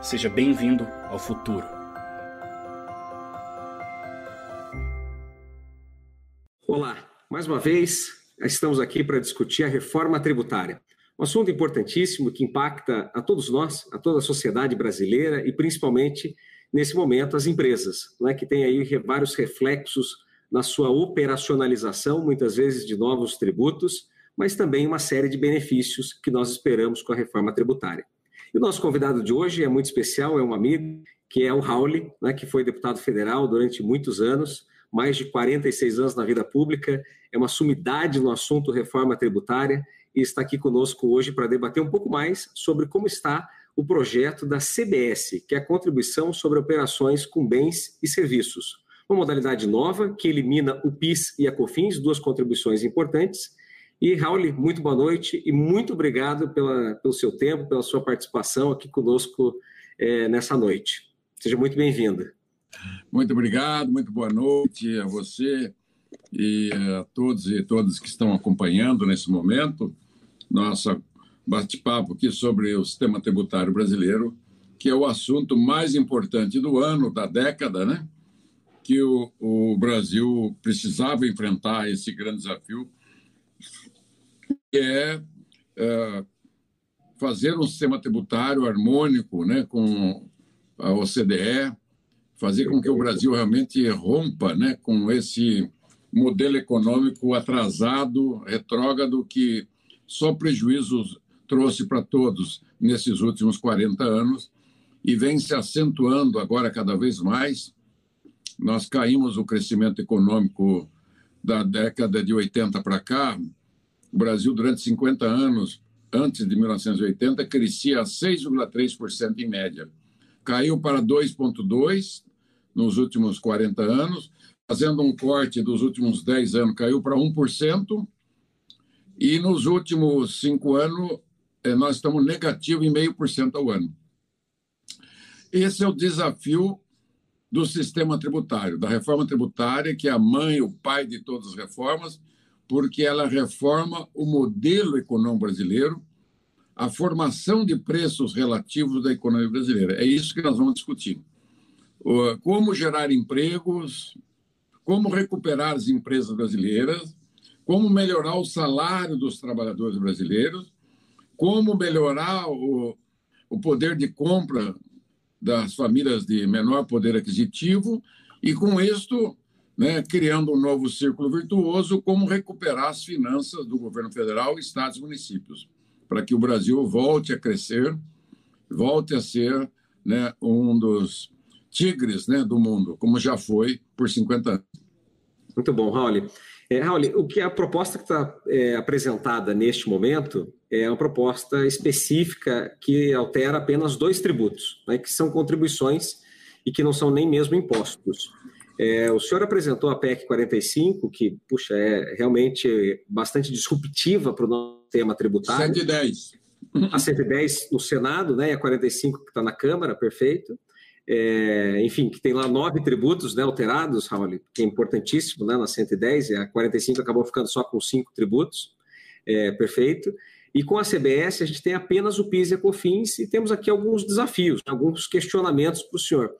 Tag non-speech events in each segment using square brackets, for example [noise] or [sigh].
Seja bem-vindo ao futuro. Olá, mais uma vez estamos aqui para discutir a reforma tributária. Um assunto importantíssimo que impacta a todos nós, a toda a sociedade brasileira e principalmente nesse momento as empresas, né, que tem aí vários reflexos na sua operacionalização, muitas vezes de novos tributos, mas também uma série de benefícios que nós esperamos com a reforma tributária. E o nosso convidado de hoje é muito especial, é um amigo, que é o Raul, né, que foi deputado federal durante muitos anos, mais de 46 anos na vida pública, é uma sumidade no assunto reforma tributária e está aqui conosco hoje para debater um pouco mais sobre como está o projeto da CBS, que é a contribuição sobre operações com bens e serviços. Uma modalidade nova que elimina o PIS e a COFINS, duas contribuições importantes, e, Raul, muito boa noite e muito obrigado pela, pelo seu tempo, pela sua participação aqui conosco é, nessa noite. Seja muito bem-vinda. Muito obrigado, muito boa noite a você e a todos e todas que estão acompanhando nesse momento nosso bate-papo aqui sobre o sistema tributário brasileiro, que é o assunto mais importante do ano, da década, né? Que o, o Brasil precisava enfrentar esse grande desafio que é, é fazer um sistema tributário harmônico né, com a OCDE, fazer com que o Brasil realmente rompa né, com esse modelo econômico atrasado, retrógrado, que só prejuízos trouxe para todos nesses últimos 40 anos e vem se acentuando agora cada vez mais. Nós caímos o crescimento econômico da década de 80 para cá, o Brasil, durante 50 anos, antes de 1980, crescia a 6,3% em média. Caiu para 2,2% nos últimos 40 anos, fazendo um corte dos últimos 10 anos, caiu para 1%, e nos últimos cinco anos, eh, nós estamos negativo em meio por cento ao ano. Esse é o desafio do sistema tributário, da reforma tributária, que é a mãe, o pai de todas as reformas, porque ela reforma o modelo econômico brasileiro, a formação de preços relativos da economia brasileira. É isso que nós vamos discutir. Como gerar empregos, como recuperar as empresas brasileiras, como melhorar o salário dos trabalhadores brasileiros, como melhorar o, o poder de compra das famílias de menor poder aquisitivo, e com isto né, criando um novo círculo virtuoso, como recuperar as finanças do governo federal, estados e municípios, para que o Brasil volte a crescer, volte a ser né, um dos tigres né, do mundo, como já foi por 50 anos. Muito bom, Raul. É, Raul, o que a proposta que está é, apresentada neste momento é uma proposta específica que altera apenas dois tributos, né, que são contribuições e que não são nem mesmo impostos. É, o senhor apresentou a PEC 45, que, puxa, é realmente bastante disruptiva para o nosso tema tributário. 110. A 110 no Senado, né, e a 45 que está na Câmara, perfeito. É, enfim, que tem lá nove tributos né, alterados, Raul, que é importantíssimo né, na 110, e a 45 acabou ficando só com cinco tributos, é, perfeito. E com a CBS a gente tem apenas o PIS e a COFINS, e temos aqui alguns desafios, alguns questionamentos para o senhor.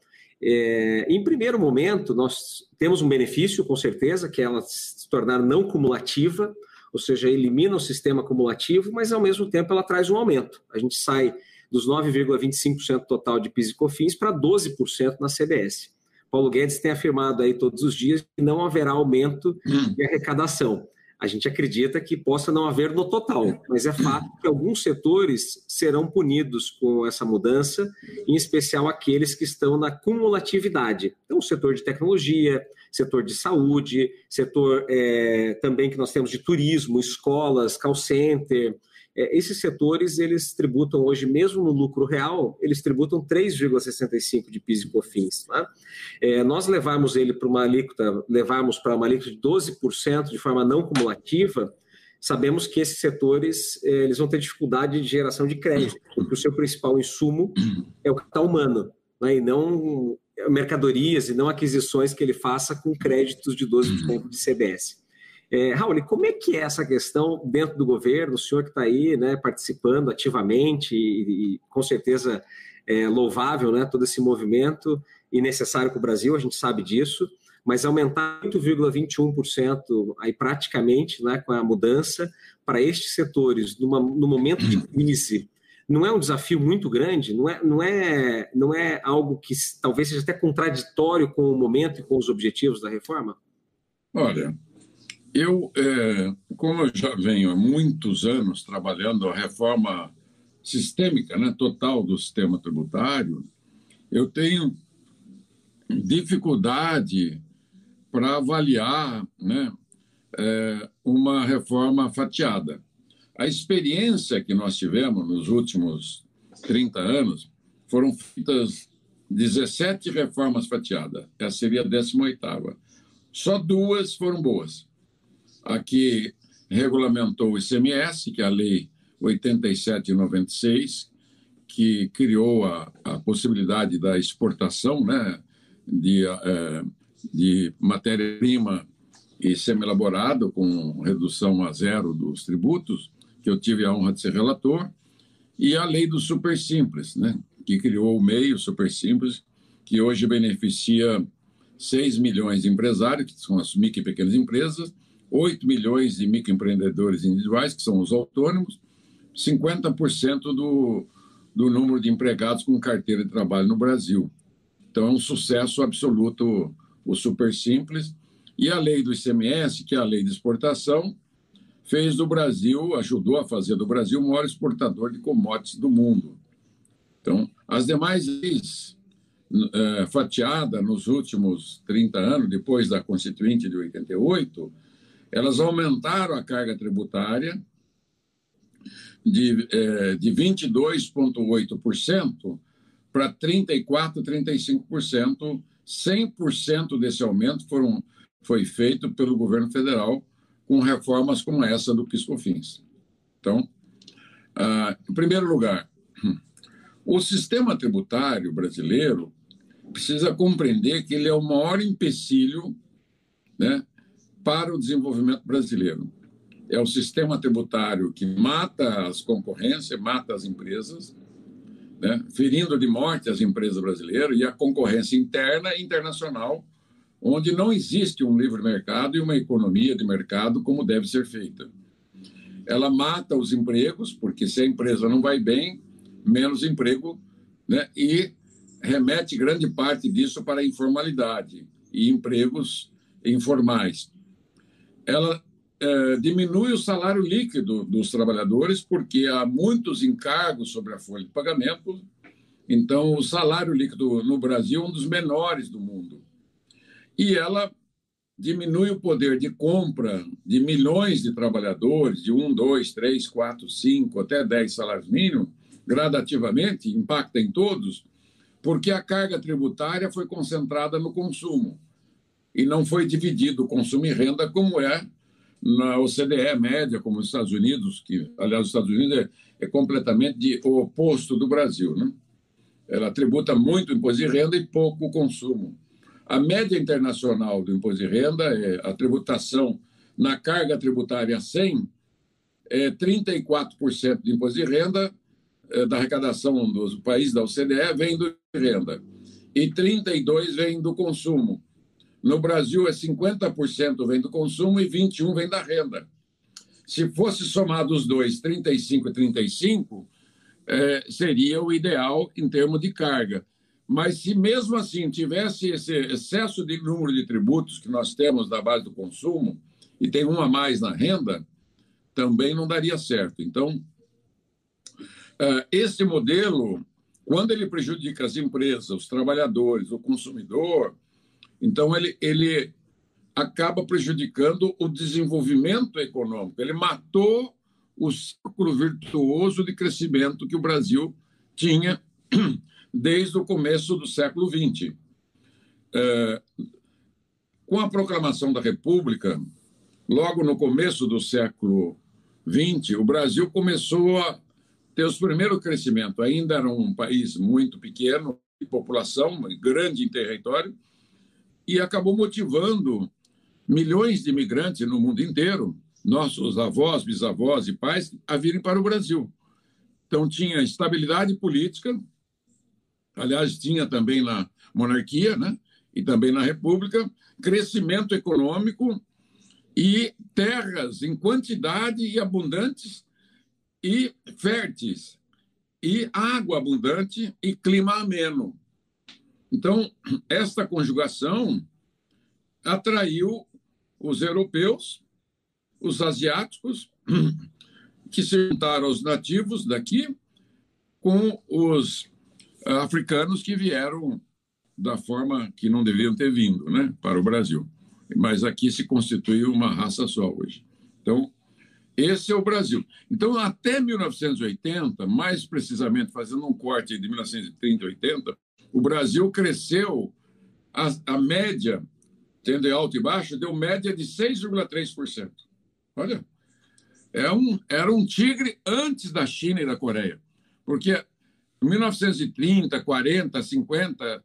É, em primeiro momento, nós temos um benefício, com certeza, que é ela se tornar não cumulativa, ou seja, elimina o sistema cumulativo, mas ao mesmo tempo ela traz um aumento. A gente sai dos 9,25% total de PIS e COFINS para 12% na CBS. Paulo Guedes tem afirmado aí todos os dias que não haverá aumento hum. de arrecadação a gente acredita que possa não haver no total, mas é fato que alguns setores serão punidos com essa mudança, em especial aqueles que estão na cumulatividade. Então, o setor de tecnologia, setor de saúde, setor é, também que nós temos de turismo, escolas, call center, é, esses setores, eles tributam hoje, mesmo no lucro real, eles tributam 3,65 de PIS e COFINS. Tá? É, nós levarmos ele para uma alíquota, levarmos para uma alíquota de 12% de forma não cumulativa, sabemos que esses setores é, eles vão ter dificuldade de geração de crédito, porque o seu principal insumo é o capital humano, né, e não mercadorias e não aquisições que ele faça com créditos de 12% de CBS. É, Raul, como é que é essa questão dentro do governo? O senhor que está aí né, participando ativamente e, e com certeza é louvável né, todo esse movimento e necessário para o Brasil, a gente sabe disso, mas aumentar 8,21% aí praticamente né, com a mudança para estes setores numa, no momento de crise não é um desafio muito grande? Não é, não é, não é algo que talvez seja até contraditório com o momento e com os objetivos da reforma? Olha, eu, é, como eu já venho há muitos anos trabalhando a reforma sistêmica, né, total do sistema tributário, eu tenho dificuldade para avaliar né, é, uma reforma fatiada. A experiência que nós tivemos nos últimos 30 anos foram feitas 17 reformas fatiadas. Essa seria a 18ª. Só duas foram boas. A que regulamentou o ICMS, que é a Lei 8796, que criou a, a possibilidade da exportação né, de, é, de matéria-prima e semi-elaborado, com redução a zero dos tributos, que eu tive a honra de ser relator, e a lei do Super Simples, né, que criou o meio Super Simples, que hoje beneficia 6 milhões de empresários, que são as micro e pequenas empresas, 8 milhões de microempreendedores individuais, que são os autônomos, 50% do, do número de empregados com carteira de trabalho no Brasil. Então, é um sucesso absoluto o Super Simples. E a lei do ICMS, que é a lei de exportação, fez do Brasil, ajudou a fazer do Brasil o maior exportador de commodities do mundo. Então, as demais leis é, fatiadas nos últimos 30 anos, depois da Constituinte de 88, elas aumentaram a carga tributária de, é, de 22,8% para 34%, 35%. 100% desse aumento foram, foi feito pelo governo federal com reformas como essa do PiscoFins. Então, ah, em primeiro lugar, o sistema tributário brasileiro precisa compreender que ele é o maior empecilho né, para o desenvolvimento brasileiro. É o sistema tributário que mata as concorrências, mata as empresas, né, ferindo de morte as empresas brasileiras e a concorrência interna e internacional onde não existe um livre mercado e uma economia de mercado como deve ser feita. Ela mata os empregos, porque se a empresa não vai bem, menos emprego, né? e remete grande parte disso para a informalidade e empregos informais. Ela é, diminui o salário líquido dos trabalhadores, porque há muitos encargos sobre a folha de pagamento. Então, o salário líquido no Brasil é um dos menores do mundo e ela diminui o poder de compra de milhões de trabalhadores, de um, dois, três, quatro, cinco, até dez salários mínimos, gradativamente, impacta em todos, porque a carga tributária foi concentrada no consumo e não foi dividido o consumo e renda como é na OCDE média, como os Estados Unidos, que, aliás, os Estados Unidos é, é completamente o oposto do Brasil. Né? Ela tributa muito imposto de renda e pouco o consumo. A média internacional do imposto de renda, é a tributação na carga tributária 100, é 34% de imposto de renda é, da arrecadação dos países da OCDE vem do renda e 32% vem do consumo. No Brasil é 50% vem do consumo e 21% vem da renda. Se fosse somado os dois, 35 e 35, é, seria o ideal em termos de carga. Mas se mesmo assim tivesse esse excesso de número de tributos que nós temos da base do consumo, e tem um a mais na renda, também não daria certo. Então, eh, esse modelo, quando ele prejudica as empresas, os trabalhadores, o consumidor, então ele, ele acaba prejudicando o desenvolvimento econômico. Ele matou o ciclo virtuoso de crescimento que o Brasil tinha [clears throat] desde o começo do século XX. É, com a proclamação da República, logo no começo do século XX, o Brasil começou a ter os primeiros crescimentos. Ainda era um país muito pequeno de população, grande em território, e acabou motivando milhões de imigrantes no mundo inteiro, nossos avós, bisavós e pais, a virem para o Brasil. Então, tinha estabilidade política, aliás, tinha também na monarquia, né? e também na República, crescimento econômico e terras em quantidade e abundantes e férteis, e água abundante e clima ameno. Então, esta conjugação atraiu os europeus, os asiáticos, que se juntaram aos nativos daqui, com os africanos que vieram da forma que não deveriam ter vindo né, para o Brasil. Mas aqui se constituiu uma raça só hoje. Então, esse é o Brasil. Então, até 1980, mais precisamente fazendo um corte de 1930 e 80, o Brasil cresceu, a, a média, tendo alto e baixo, deu média de 6,3%. Olha, é um, era um tigre antes da China e da Coreia. Porque em 1930, 40, 50,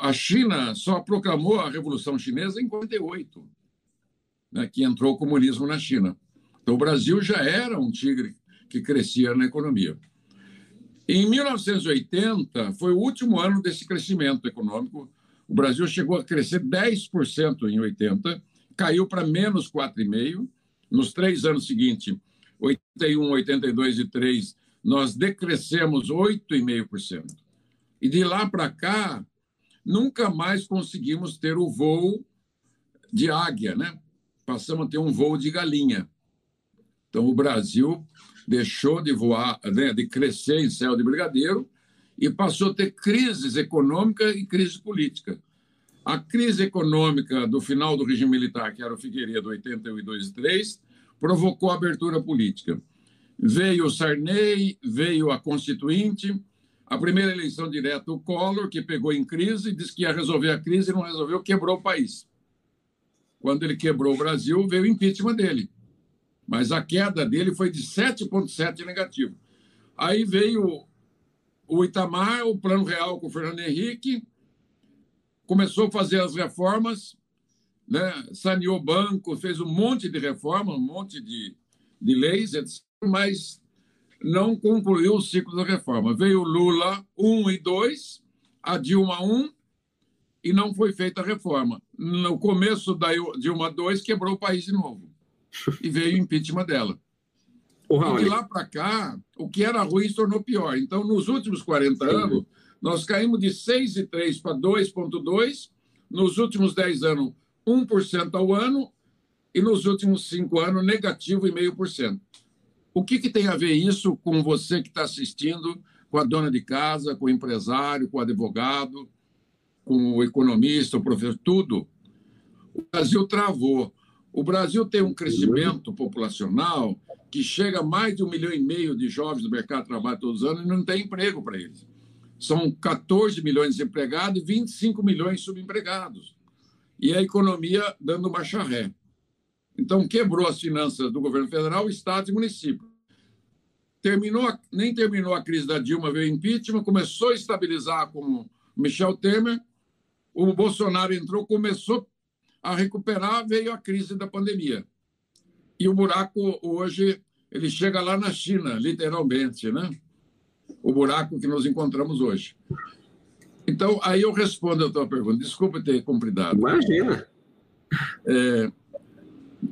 a China só proclamou a Revolução Chinesa em 48, né, que entrou o comunismo na China. Então, o Brasil já era um tigre que crescia na economia. Em 1980, foi o último ano desse crescimento econômico. O Brasil chegou a crescer 10% em 80, caiu para menos 4,5%. Nos três anos seguintes, 81, 82 e 3, nós decrescemos 8,5%. E de lá para cá, nunca mais conseguimos ter o voo de águia, né? Passamos a ter um voo de galinha. Então, o Brasil deixou de voar, né, de crescer em céu de brigadeiro e passou a ter crises econômica e crise política. A crise econômica do final do regime militar, que era o Figueiredo, 82 e 3, provocou a abertura política. Veio o Sarney, veio a Constituinte, a primeira eleição direta, o Collor, que pegou em crise, disse que ia resolver a crise não resolveu, quebrou o país. Quando ele quebrou o Brasil, veio o impeachment dele. Mas a queda dele foi de 7,7 negativo. Aí veio o Itamar, o Plano Real com o Fernando Henrique, começou a fazer as reformas, né? saneou banco, fez um monte de reforma, um monte de, de leis, etc. Mas não concluiu o ciclo da reforma. Veio Lula 1 e 2, a Dilma 1, e não foi feita a reforma. No começo da Dilma 2, quebrou o país de novo. [laughs] E veio o impeachment dela. E de lá para cá, o que era ruim se tornou pior. Então, nos últimos 40 anos, nós caímos de 6,3 para 2,2. Nos últimos 10 anos, 1% ao ano. E nos últimos 5 anos, negativo e meio por cento. O que, que tem a ver isso com você que está assistindo, com a dona de casa, com o empresário, com o advogado, com o economista, o professor, tudo? O Brasil travou. O Brasil tem um crescimento populacional que chega a mais de um milhão e meio de jovens do mercado de trabalho todos os anos e não tem emprego para eles. São 14 milhões de desempregados e 25 milhões subempregados. E a economia dando marcha ré. Então, quebrou as finanças do governo federal, estado e município. Terminou, nem terminou a crise da Dilma, veio impeachment, começou a estabilizar com Michel Temer, o Bolsonaro entrou, começou a recuperar, veio a crise da pandemia. E o buraco hoje, ele chega lá na China, literalmente, né? O buraco que nós encontramos hoje. Então, aí eu respondo a tua pergunta. Desculpa ter compridado. Imagina. É,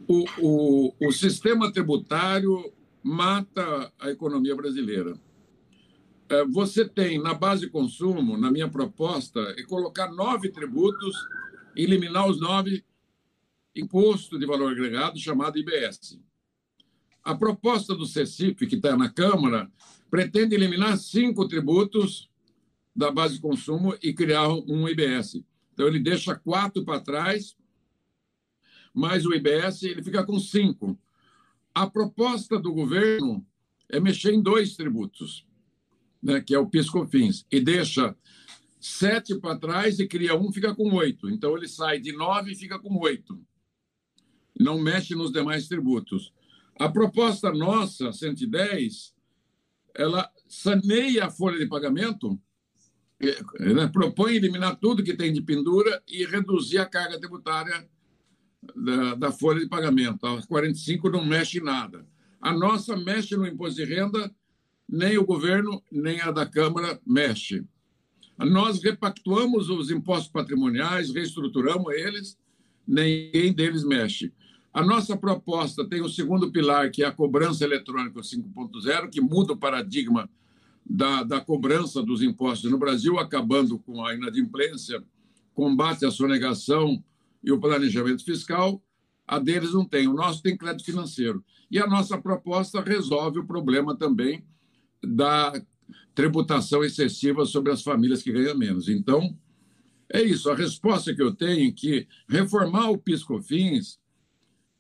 o, o, o sistema tributário mata a economia brasileira. É, você tem, na base de consumo, na minha proposta, é colocar nove tributos, eliminar os nove imposto de valor agregado, chamado IBS. A proposta do CECIF, que está na Câmara, pretende eliminar cinco tributos da base de consumo e criar um IBS. Então, ele deixa quatro para trás mais o IBS, ele fica com cinco. A proposta do governo é mexer em dois tributos, né, que é o PIS/COFINS, e deixa sete para trás e cria um, fica com oito. Então ele sai de nove e fica com oito. Não mexe nos demais tributos. A proposta nossa, 110, ela saneia a folha de pagamento, né, propõe eliminar tudo que tem de pendura e reduzir a carga tributária da, da folha de pagamento. A 45 não mexe em nada. A nossa mexe no imposto de renda, nem o governo, nem a da Câmara mexe. Nós repactuamos os impostos patrimoniais, reestruturamos eles, ninguém deles mexe. A nossa proposta tem o segundo pilar, que é a cobrança eletrônica 5.0, que muda o paradigma da, da cobrança dos impostos no Brasil, acabando com a inadimplência, combate à sonegação e o planejamento fiscal. A deles não tem, o nosso tem crédito financeiro. E a nossa proposta resolve o problema também da tributação excessiva sobre as famílias que ganham menos. Então, é isso. A resposta que eu tenho é que reformar o PIS/COFINS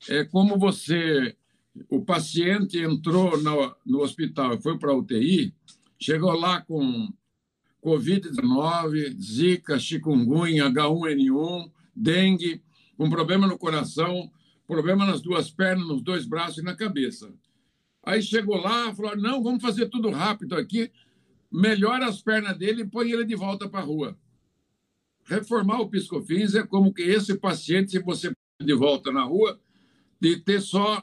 é como você, o paciente entrou no, no hospital e foi para a UTI, chegou lá com Covid-19, Zika, chikungunya, H1N1, dengue, com problema no coração, problema nas duas pernas, nos dois braços e na cabeça. Aí chegou lá, falou: não, vamos fazer tudo rápido aqui, melhora as pernas dele e põe ele de volta para a rua. Reformar o piscofins é como que esse paciente, se você de volta na rua, de ter só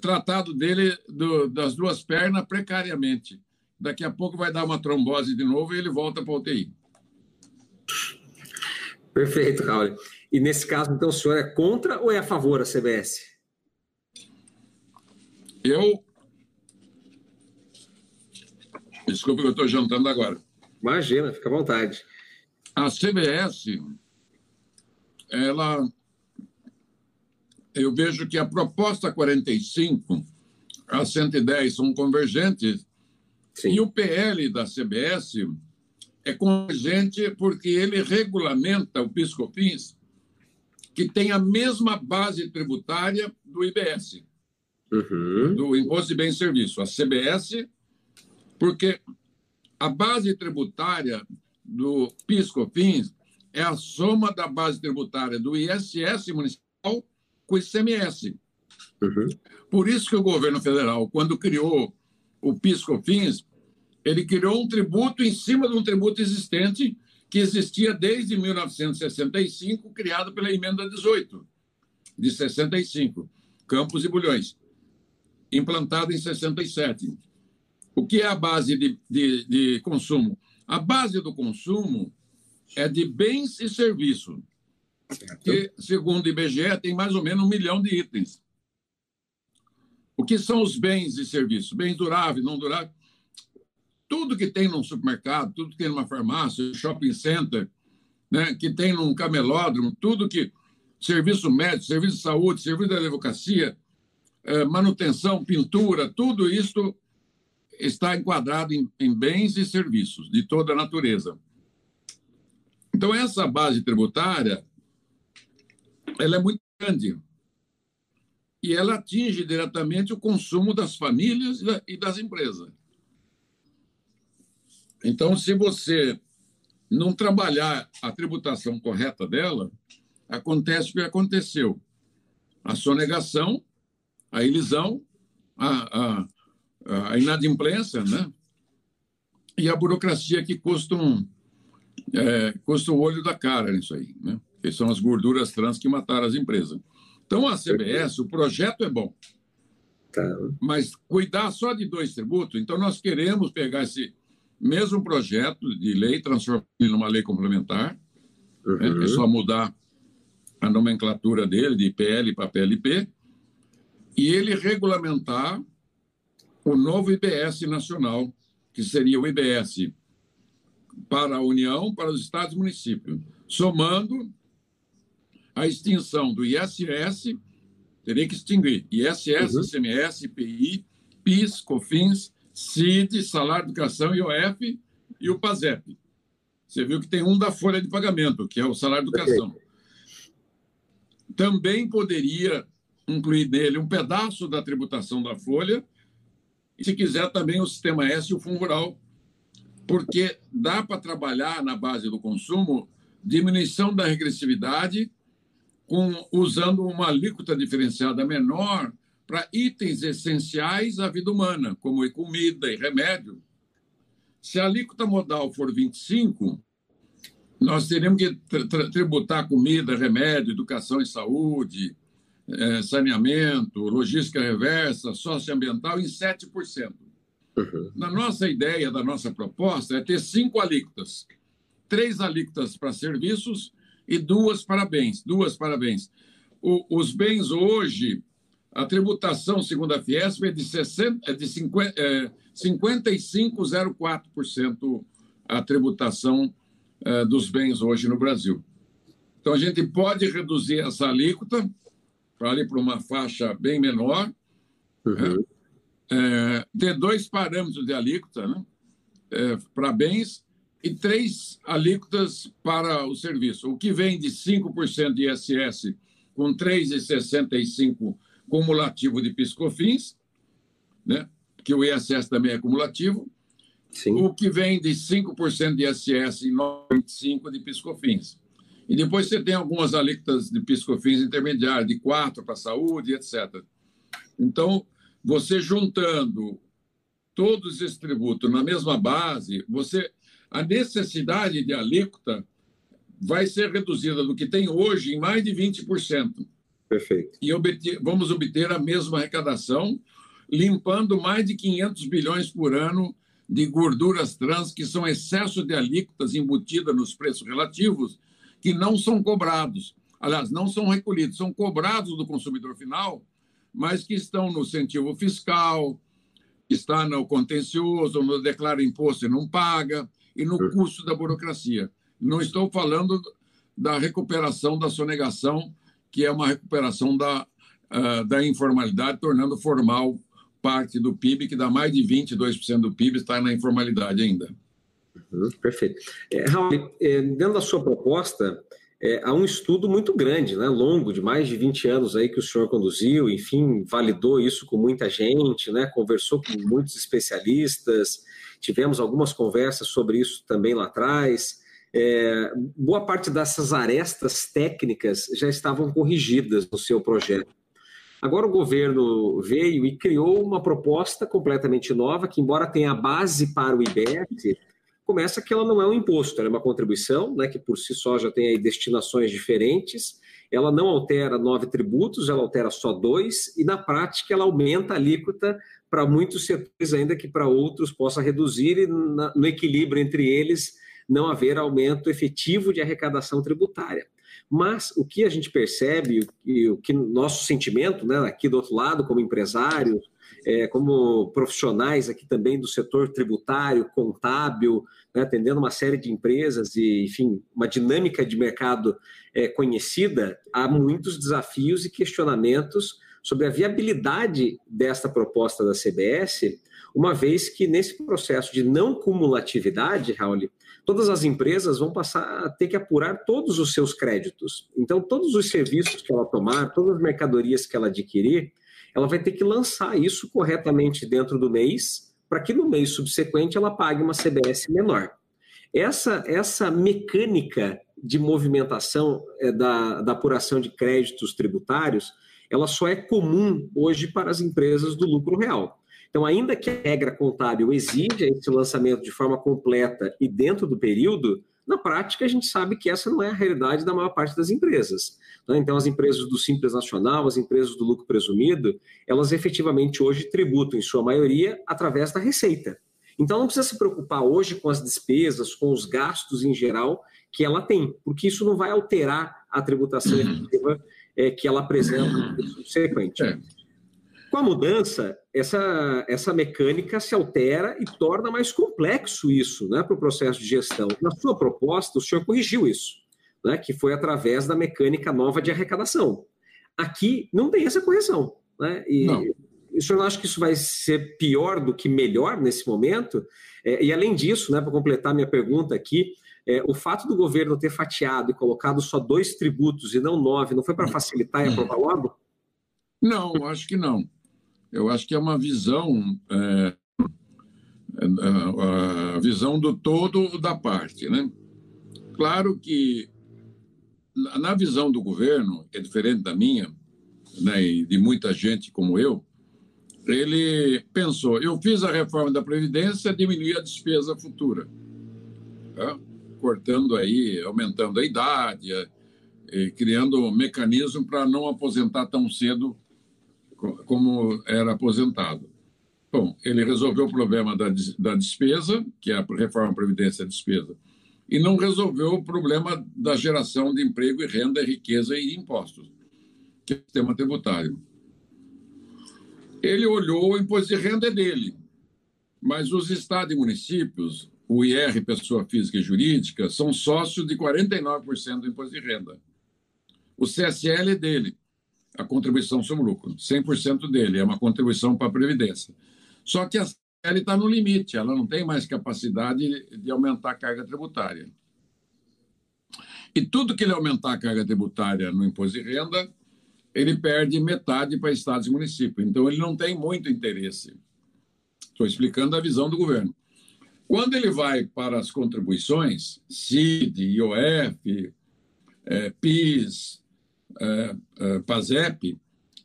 tratado dele do, das duas pernas precariamente. Daqui a pouco vai dar uma trombose de novo e ele volta para a UTI. Perfeito, Raul. E nesse caso, então, o senhor é contra ou é a favor da CBS? Eu. Desculpe que eu estou jantando agora. Imagina, fica à vontade. A CBS, ela eu vejo que a proposta 45, a 110 são convergentes, Sim. e o PL da CBS é convergente porque ele regulamenta o PiscoFins, que tem a mesma base tributária do IBS, uhum. do Imposto de Bens e Serviços. A CBS, porque a base tributária do PiscoFins é a soma da base tributária do ISS municipal com o ICMS. Uhum. Por isso que o governo federal, quando criou o PIS/COFINS, ele criou um tributo em cima de um tributo existente que existia desde 1965, criado pela emenda 18 de 65, Campos e Bulhões, implantado em 67. O que é a base de, de, de consumo? A base do consumo é de bens e serviços que, segundo o IBGE, tem mais ou menos um milhão de itens. O que são os bens e serviços? Bens duráveis, não duráveis. Tudo que tem num supermercado, tudo que tem numa farmácia, shopping center, né, que tem num camelódromo, tudo que. Serviço médico, serviço de saúde, serviço da advocacia, eh, manutenção, pintura, tudo isso está enquadrado em, em bens e serviços de toda natureza. Então, essa base tributária ela é muito grande. E ela atinge diretamente o consumo das famílias e das empresas. Então, se você não trabalhar a tributação correta dela, acontece o que aconteceu. A sonegação, a ilisão, a, a, a inadimplência, né? E a burocracia que custa um, é, custa o olho da cara nisso aí, né? que são as gorduras trans que mataram as empresas. Então, a CBS, o projeto é bom. Tá. Mas cuidar só de dois tributos, então nós queremos pegar esse mesmo projeto de lei, transformar ele numa lei complementar, uhum. né, é só mudar a nomenclatura dele, de PL para PLP, e ele regulamentar o novo IBS nacional, que seria o IBS para a União, para os estados e municípios, somando a extinção do ISS, teria que extinguir ISS, uhum. ICMS, IPI, PIS, COFINS, CID, Salário de Educação, IOF e o PASEP. Você viu que tem um da folha de pagamento, que é o salário de educação. Também poderia incluir nele um pedaço da tributação da folha, e se quiser também o sistema S e o fundo rural, porque dá para trabalhar na base do consumo diminuição da regressividade com, usando uma alíquota diferenciada menor para itens essenciais à vida humana, como comida e remédio. Se a alíquota modal for 25, nós teríamos que tributar comida, remédio, educação e saúde, é, saneamento, logística reversa, socioambiental em 7%. Uhum. Na nossa ideia, da nossa proposta, é ter cinco alíquotas. Três alíquotas para serviços e duas para bens. Duas para bens. O, os bens hoje, a tributação, segundo a Fiesp, é de, 60, é de 50, é, 55,04% a tributação é, dos bens hoje no Brasil. Então, a gente pode reduzir essa alíquota ir para uma faixa bem menor, uhum. né? é, ter dois parâmetros de alíquota né? É, para bens e três alíquotas para o serviço. O que vem de 5% de ISS com 3,65% cumulativo de piscofins, né? que o ISS também é cumulativo, Sim. o que vem de 5% de ISS e 9,5% de piscofins. E depois você tem algumas alíquotas de piscofins intermediários, de 4% para a saúde, etc. Então, você juntando todos esses tributos na mesma base, você a necessidade de alíquota vai ser reduzida do que tem hoje em mais de 20%. Perfeito. E obter, vamos obter a mesma arrecadação, limpando mais de 500 bilhões por ano de gorduras trans, que são excesso de alíquotas embutidas nos preços relativos, que não são cobrados. Aliás, não são recolhidos, são cobrados do consumidor final mas que estão no incentivo fiscal, está no contencioso, no declara imposto e não paga, e no custo da burocracia. Não estou falando da recuperação da sonegação, que é uma recuperação da, uh, da informalidade, tornando formal parte do PIB, que dá mais de 22% do PIB, está na informalidade ainda. Uhum, perfeito. É, Raul, é, dentro da sua proposta, é, há um estudo muito grande, né, longo, de mais de 20 anos aí que o senhor conduziu, enfim, validou isso com muita gente, né, conversou com muitos especialistas, tivemos algumas conversas sobre isso também lá atrás. É, boa parte dessas arestas técnicas já estavam corrigidas no seu projeto. Agora o governo veio e criou uma proposta completamente nova, que, embora tenha a base para o IBS, começa que ela não é um imposto, ela é uma contribuição, né, que por si só já tem aí destinações diferentes, ela não altera nove tributos, ela altera só dois, e na prática ela aumenta a alíquota para muitos setores, ainda que para outros possa reduzir, e na, no equilíbrio entre eles não haver aumento efetivo de arrecadação tributária. Mas o que a gente percebe, e o que nosso sentimento, né, aqui do outro lado, como empresário, é, como profissionais aqui também do setor tributário, contábil, né, atendendo uma série de empresas e, enfim, uma dinâmica de mercado é, conhecida, há muitos desafios e questionamentos sobre a viabilidade desta proposta da CBS, uma vez que nesse processo de não cumulatividade, Raul, todas as empresas vão passar a ter que apurar todos os seus créditos. Então, todos os serviços que ela tomar, todas as mercadorias que ela adquirir, ela vai ter que lançar isso corretamente dentro do mês, para que no mês subsequente ela pague uma CBS menor. Essa, essa mecânica de movimentação é, da, da apuração de créditos tributários, ela só é comum hoje para as empresas do lucro real. Então, ainda que a regra contábil exija esse lançamento de forma completa e dentro do período, na prática, a gente sabe que essa não é a realidade da maior parte das empresas. Né? Então, as empresas do Simples Nacional, as empresas do lucro presumido, elas efetivamente hoje tributam, em sua maioria, através da receita. Então, não precisa se preocupar hoje com as despesas, com os gastos em geral que ela tem, porque isso não vai alterar a tributação uhum. efetiva é, que ela apresenta no subsequente. É. Com a mudança, essa, essa mecânica se altera e torna mais complexo isso né, para o processo de gestão. Na sua proposta, o senhor corrigiu isso, né, que foi através da mecânica nova de arrecadação. Aqui não tem essa correção. Né, e não. o senhor não acha que isso vai ser pior do que melhor nesse momento? É, e além disso, né, para completar minha pergunta aqui, é, o fato do governo ter fatiado e colocado só dois tributos e não nove, não foi para facilitar e aprovar logo? Não, acho que não. Eu acho que é uma visão, é, é, a visão do todo da parte, né? Claro que na visão do governo, que é diferente da minha, né, e de muita gente como eu, ele pensou: eu fiz a reforma da Previdência, diminuir a despesa futura. Tá? cortando aí, aumentando a idade, criando um mecanismo para não aposentar tão cedo como era aposentado. Bom, ele resolveu o problema da, da despesa, que é a reforma Previdência é despesa, e não resolveu o problema da geração de emprego e renda, riqueza e impostos, que é o sistema tributário. Ele olhou o imposto de renda dele, mas os estados e municípios, o IR, pessoa física e jurídica, são sócios de 49% do imposto de renda. O CSL é dele, a contribuição sobre o lucro, 100% dele, é uma contribuição para a Previdência. Só que a CSL está no limite, ela não tem mais capacidade de aumentar a carga tributária. E tudo que ele aumentar a carga tributária no imposto de renda, ele perde metade para estados e municípios. Então, ele não tem muito interesse. Estou explicando a visão do governo. Quando ele vai para as contribuições, CID, IOF, é, PIS, é, é, PASEP,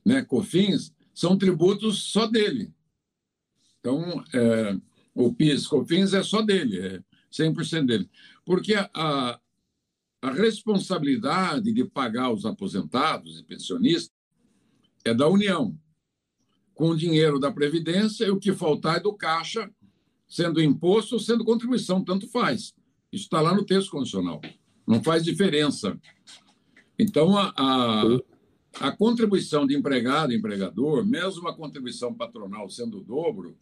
né, COFINS, são tributos só dele. Então, é, o PIS, COFINS é só dele, é 100% dele. Porque a, a responsabilidade de pagar os aposentados e pensionistas é da União. Com o dinheiro da Previdência, o que faltar é do Caixa, sendo imposto ou sendo contribuição, tanto faz. Isso está lá no texto condicional. Não faz diferença. Então, a, a, a contribuição de empregado e empregador, mesmo a contribuição patronal sendo o dobro,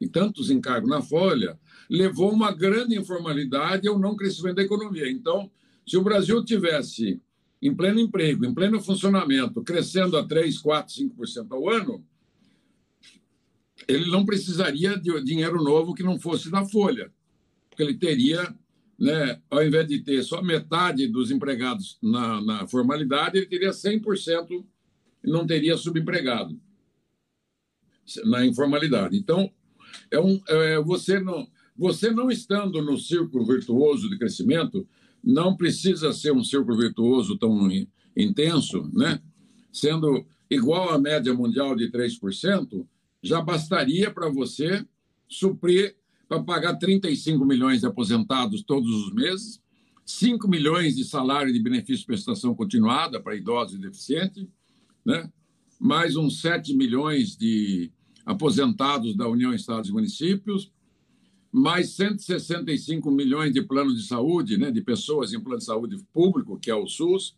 e tantos encargos na folha, levou uma grande informalidade ao não crescimento da economia. Então, se o Brasil tivesse em pleno emprego, em pleno funcionamento, crescendo a 3, 4, 5% ao ano, ele não precisaria de dinheiro novo que não fosse da folha, porque ele teria né, ao invés de ter só metade dos empregados na, na formalidade, ele teria 100% e não teria subempregado na informalidade. Então, é um, é, você, não, você não estando no círculo virtuoso de crescimento, não precisa ser um círculo virtuoso tão intenso, né? sendo igual à média mundial de 3%, já bastaria para você suprir para pagar 35 milhões de aposentados todos os meses, 5 milhões de salário de benefício de prestação continuada para idosos e deficientes, né? mais uns 7 milhões de aposentados da União Estados e Municípios, mais 165 milhões de plano de saúde, né, de pessoas em plano de saúde público, que é o SUS,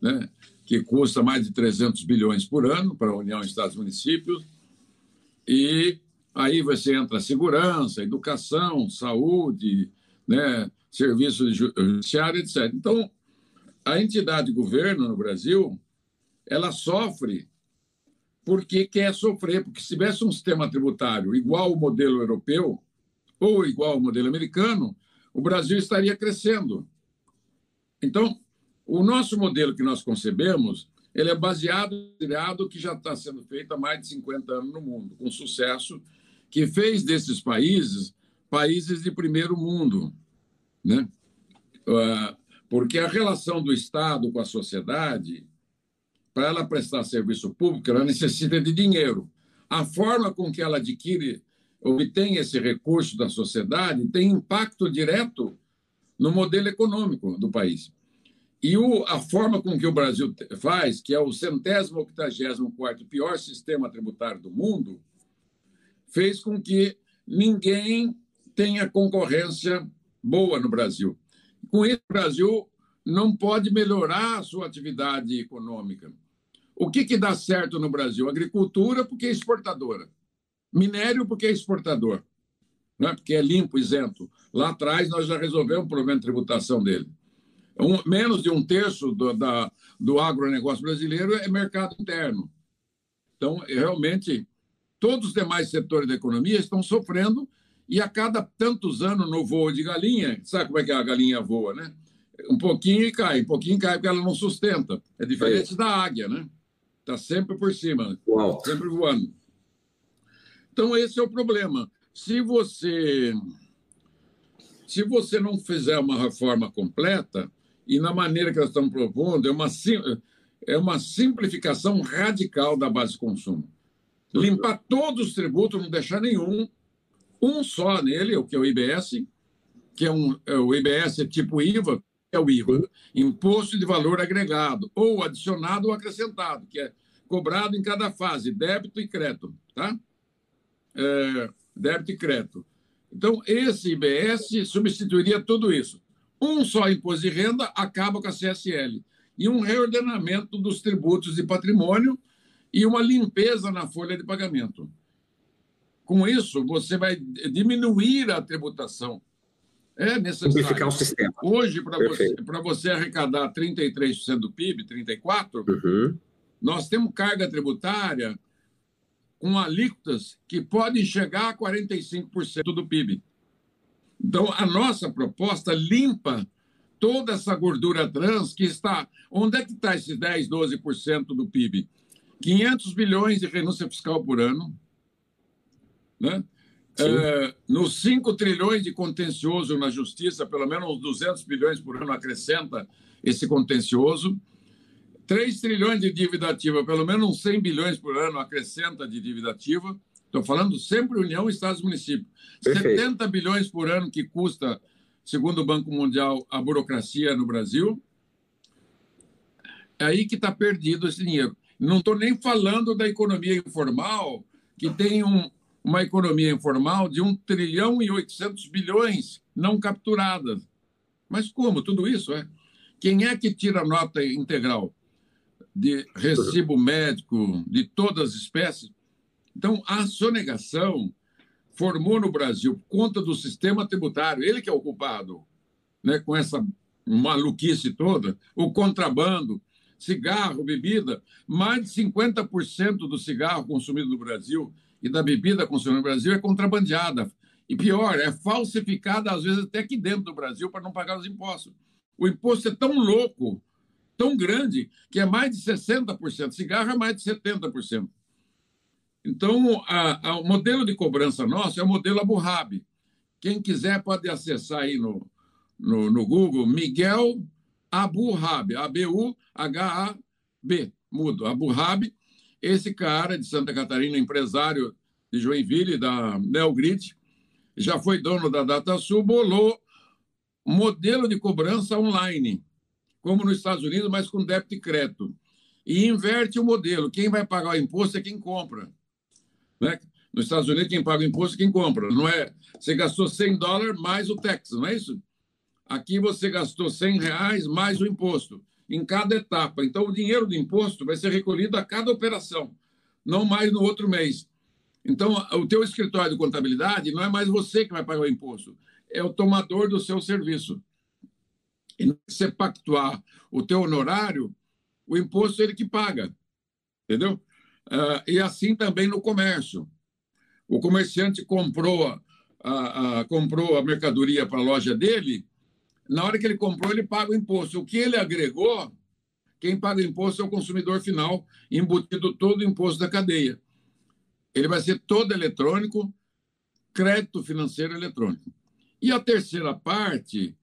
né, que custa mais de 300 bilhões por ano para a União Estados e Municípios, e Aí você entra segurança, educação, saúde, né, serviço judiciário, etc. Então, a entidade governo no Brasil, ela sofre porque quer sofrer, porque se tivesse um sistema tributário igual ao modelo europeu ou igual ao modelo americano, o Brasil estaria crescendo. Então, o nosso modelo que nós concebemos, ele é baseado no que já está sendo feito há mais de 50 anos no mundo, com sucesso, que fez desses países países de primeiro mundo, né? Ah, porque a relação do Estado com a sociedade, para ela prestar serviço público, ela necessita de dinheiro. A forma com que ela adquire, obtém esse recurso da sociedade, tem impacto direto no modelo econômico do país. E o, a forma com que o Brasil faz, que é o centésimo octagésimo quarto pior sistema tributário do mundo, fez com que ninguém tenha concorrência boa no Brasil. Com isso, o Brasil não pode melhorar a sua atividade econômica. O que, que dá certo no Brasil? Agricultura, porque é exportadora. Minério, porque é exportador. Né? Porque é limpo, isento. Lá atrás, nós já resolvemos o problema de tributação dele. Um, menos de um terço do, da, do agronegócio brasileiro é mercado interno. Então, realmente, Todos os demais setores da economia estão sofrendo e a cada tantos anos no voo de galinha, sabe como é que a galinha voa, né? Um pouquinho e cai, um pouquinho e cai porque ela não sustenta. É diferente é. da águia, né? Está sempre por cima, Uau. sempre voando. Então esse é o problema. Se você se você não fizer uma reforma completa e na maneira que nós estamos propondo é uma é uma simplificação radical da base de consumo limpar todos os tributos, não deixar nenhum, um só nele, o que é o IBS, que é, um, é o IBS é tipo IVA, é o IVA, Imposto de Valor Agregado, ou adicionado ou acrescentado, que é cobrado em cada fase, débito e crédito, tá? É, débito e crédito. Então, esse IBS substituiria tudo isso. Um só imposto de renda acaba com a CSL. E um reordenamento dos tributos de patrimônio e uma limpeza na folha de pagamento. Com isso, você vai diminuir a tributação. É necessário. Simplificar o sistema. Hoje, para você, você arrecadar 33% do PIB, 34%, uhum. nós temos carga tributária com alíquotas que podem chegar a 45% do PIB. Então, a nossa proposta limpa toda essa gordura trans que está. Onde é que está esses 10, 12% do PIB? 500 bilhões de renúncia fiscal por ano, né? É, nos 5 trilhões de contencioso na justiça, pelo menos 200 bilhões por ano acrescenta esse contencioso. 3 trilhões de dívida ativa, pelo menos 100 bilhões por ano acrescenta de dívida ativa. Estou falando sempre União, Estados e Municípios. 70 bilhões por ano que custa, segundo o Banco Mundial, a burocracia no Brasil. É aí que está perdido esse dinheiro. Não estou nem falando da economia informal, que tem um, uma economia informal de 1 trilhão e 800 bilhões não capturadas. Mas como? Tudo isso é? Quem é que tira nota integral de recibo médico de todas as espécies? Então, a sonegação formou no Brasil, por conta do sistema tributário, ele que é o culpado, né, com essa maluquice toda, o contrabando, cigarro, bebida, mais de 50% do cigarro consumido no Brasil e da bebida consumida no Brasil é contrabandeada. E pior, é falsificada, às vezes, até aqui dentro do Brasil, para não pagar os impostos. O imposto é tão louco, tão grande, que é mais de 60%. Cigarro é mais de 70%. Então, a, a, o modelo de cobrança nosso é o modelo Abu Dhabi. Quem quiser pode acessar aí no, no, no Google Miguel Abu Dhabi, A-B-U-H-A-B, mudo, Abu Dhabi, esse cara de Santa Catarina, empresário de Joinville, da Neogrid, já foi dono da DataSul, bolou modelo de cobrança online, como nos Estados Unidos, mas com débito e crédito. E inverte o modelo. Quem vai pagar o imposto é quem compra. Né? Nos Estados Unidos, quem paga o imposto é quem compra. Não é? Você gastou 100 dólares mais o tax, não é isso? Aqui você gastou 100 reais mais o imposto em cada etapa. Então, o dinheiro do imposto vai ser recolhido a cada operação, não mais no outro mês. Então, o teu escritório de contabilidade não é mais você que vai pagar o imposto, é o tomador do seu serviço. E você pactuar o teu honorário, o imposto é ele que paga, entendeu? Uh, e assim também no comércio. O comerciante comprou a, a, comprou a mercadoria para a loja dele, na hora que ele comprou, ele paga o imposto. O que ele agregou, quem paga o imposto é o consumidor final, embutido todo o imposto da cadeia. Ele vai ser todo eletrônico, crédito financeiro eletrônico. E a terceira parte